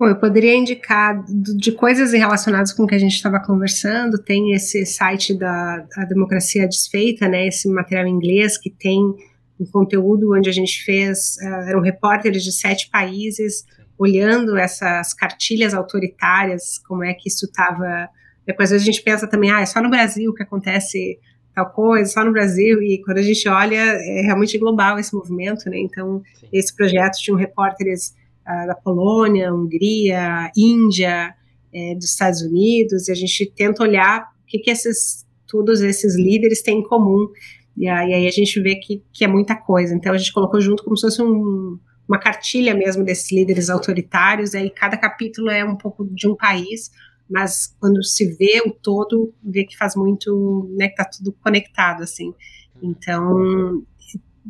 Bom, eu poderia indicar de coisas relacionadas com o que a gente estava conversando. Tem esse site da Democracia Desfeita, né? Esse material em inglês que tem um conteúdo onde a gente fez. Uh, eram repórteres de sete países olhando essas cartilhas autoritárias, como é que isso estava. Depois a gente pensa também, ah, é só no Brasil que acontece tal coisa, só no Brasil, e quando a gente olha, é realmente global esse movimento, né? Então, Sim. esse projeto tinha um repórteres da Polônia, Hungria, Índia, é, dos Estados Unidos, e a gente tenta olhar o que, que esses, todos esses líderes têm em comum, e aí, a gente vê que, que, é muita coisa. Então a gente colocou junto como se fosse um, uma cartilha mesmo desses líderes autoritários, aí cada capítulo é um pouco de um país, mas quando se vê o todo, vê que faz muito, né, que tá tudo conectado, assim. Então,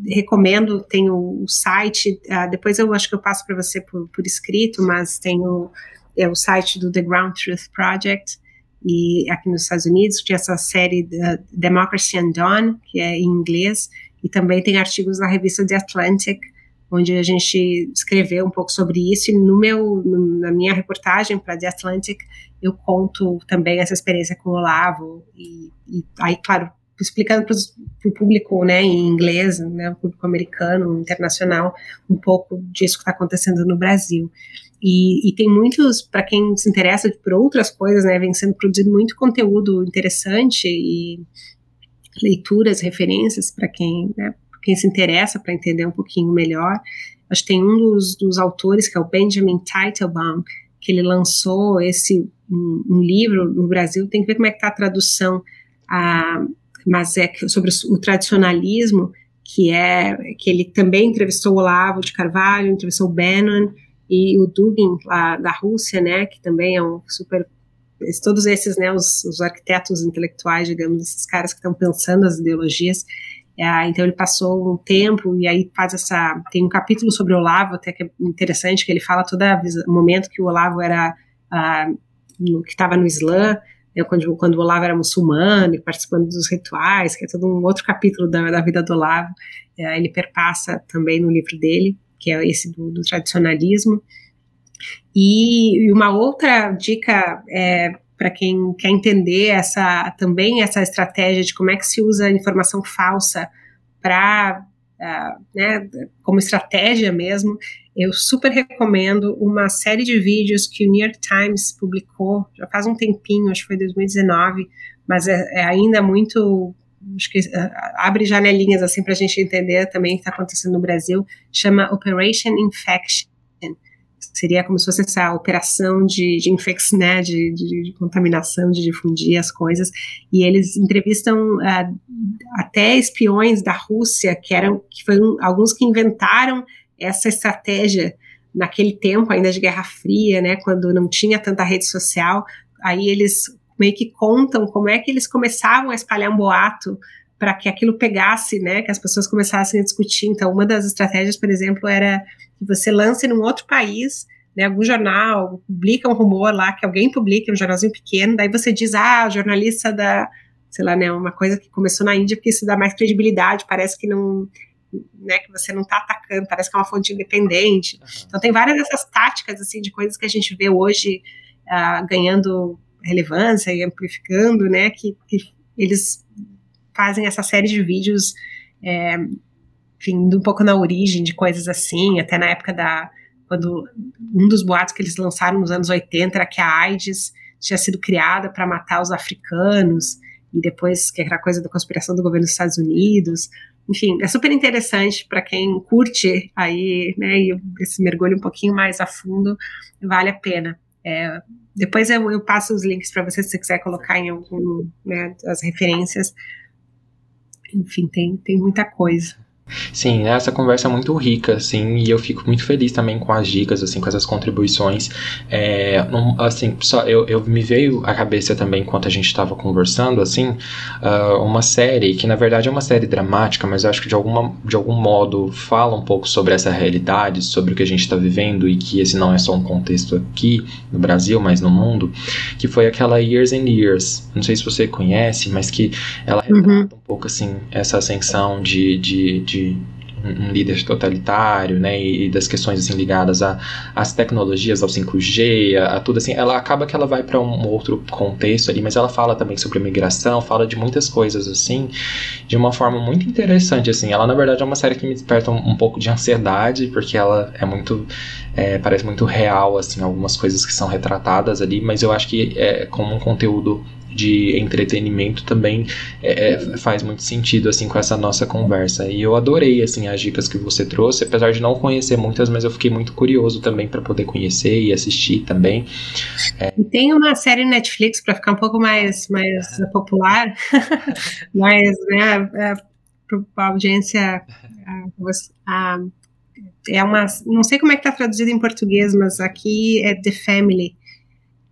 recomendo, tem o, o site, uh, depois eu acho que eu passo para você por, por, escrito, mas tem o, é o site do The Ground Truth Project, e aqui nos Estados Unidos, tinha essa série Democracy Undone, que é em inglês, e também tem artigos na revista The Atlantic, onde a gente escreveu um pouco sobre isso, e no meu, no, na minha reportagem para The Atlantic, eu conto também essa experiência com o Olavo, e, e aí, claro, explicando para o público né, em inglês, né, o público americano, internacional, um pouco disso que está acontecendo no Brasil. E, e tem muitos, para quem se interessa por outras coisas, né, vem sendo produzido muito conteúdo interessante e leituras, referências para quem, né, quem se interessa para entender um pouquinho melhor. Acho que tem um dos, dos autores, que é o Benjamin Teitelbaum, que ele lançou esse um, um livro no Brasil, tem que ver como é que está a tradução, a, mas é sobre o tradicionalismo, que é que ele também entrevistou o Olavo de Carvalho, entrevistou o Bannon e o Dugin lá da Rússia, né, que também é um super todos esses, né, os, os arquitetos intelectuais, digamos, esses caras que estão pensando as ideologias. É, então ele passou um tempo e aí faz essa tem um capítulo sobre o Olavo até que é interessante que ele fala todo o momento que o Olavo era uh, no, que estava no Islã né, quando, quando o Olavo era muçulmano e participando dos rituais, que é todo um outro capítulo da, da vida do Olavo, é, ele perpassa também no livro dele, que é esse do, do tradicionalismo. E, e, uma outra dica é, para quem quer entender essa também essa estratégia de como é que se usa informação falsa para né, como estratégia mesmo, eu super recomendo uma série de vídeos que o New York Times publicou já faz um tempinho, acho que foi 2019, mas é, é ainda muito acho que uh, abre janelinhas assim para a gente entender também o que está acontecendo no Brasil, chama Operation Infection. Seria como se fosse essa operação de, de infecção, né, de, de, de, contaminação, de difundir as coisas. E eles entrevistam uh, até espiões da Rússia, que eram que foram alguns que inventaram essa estratégia naquele tempo ainda de Guerra Fria, né, quando não tinha tanta rede social, aí eles meio que contam como é que eles começavam a espalhar um boato para que aquilo pegasse, né, que as pessoas começassem a discutir. Então, uma das estratégias, por exemplo, era que você lance num outro país, né, algum jornal publica um rumor lá, que alguém publica, um jornalzinho pequeno, daí você diz, ah, jornalista da, sei lá, né, uma coisa que começou na Índia, porque isso dá mais credibilidade, parece que não né, que você não está atacando, parece que é uma fonte independente. Uhum. Então tem várias dessas táticas assim de coisas que a gente vê hoje uh, ganhando relevância e amplificando, né, que, que, eles fazem essa série de vídeos, é, enfim, um pouco na origem de coisas assim, até na época da quando um dos boatos que eles lançaram nos anos 80 era que a AIDS tinha sido criada para matar os africanos e depois que era coisa da conspiração do governo dos Estados Unidos enfim, é super interessante para quem curte aí, né, e esse mergulho um pouquinho mais a fundo, vale a pena. É, depois eu, eu, passo os links para você se você quiser colocar em algum, né, as referências. Enfim, tem, tem muita coisa. Sim, essa conversa é muito rica, assim, e eu fico muito feliz também com as dicas, assim, com essas contribuições. É, assim, só eu, eu me veio à cabeça também enquanto a gente estava conversando, assim, uh, uma série que na verdade é uma série dramática, mas eu acho que de, alguma, de algum modo fala um pouco sobre essa realidade, sobre o que a gente está vivendo e que esse não é só um contexto aqui no Brasil, mas no mundo, que foi aquela Years and Years. Não sei se você conhece, mas que ela retrata uhum. Pouco assim essa ascensão de, de, de de um líder totalitário, né, e, das questões assim ligadas às tecnologias, ao 5G, a, a, tudo assim, ela acaba que ela vai para um outro contexto ali, mas ela fala também sobre migração, fala de muitas coisas assim, de uma forma muito interessante assim. Ela na verdade é uma série que me desperta um, um pouco de ansiedade, porque ela é muito é, parece muito real assim, algumas coisas que são retratadas ali, mas eu acho que é como um conteúdo de entretenimento também é, é, faz muito sentido assim com essa nossa conversa. E eu adorei assim as dicas que você trouxe, apesar de não conhecer muitas, mas eu fiquei muito curioso também para poder conhecer e assistir também. É... E tem uma série Netflix para ficar um pouco mais mais popular, mas né, é, para a audiência é uma não sei como é que está traduzido em português, mas aqui é The Family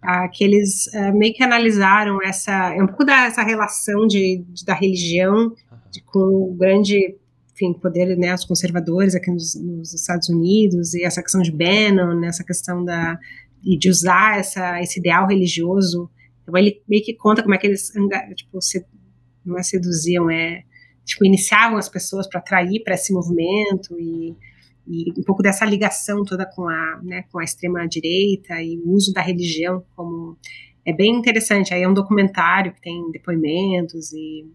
ah, que eles uh, meio que analisaram essa, é um pouco dessa relação de, de, da religião de, com o grande enfim, poder, né, os conservadores aqui nos, nos, Estados Unidos, e essa questão de Bannon, né, essa questão da, de usar essa, esse ideal religioso. Então, ele meio que conta como é que eles, tipo, se, não é seduziam, é, tipo, iniciavam as pessoas para atrair para esse movimento e e um pouco dessa ligação toda com a, né, com a extrema direita e o uso da religião como é bem interessante. Aí é um documentário que tem depoimentos e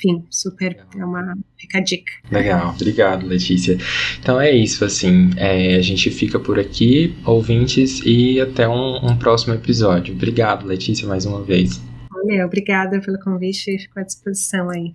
enfim, super é uma fica a dica. Legal, obrigado, Letícia. Então é isso, assim, é, a gente fica por aqui, ouvintes, e até um, um próximo episódio. Obrigado, Letícia, mais uma vez. Valeu, obrigada pelo convite e fico à disposição aí.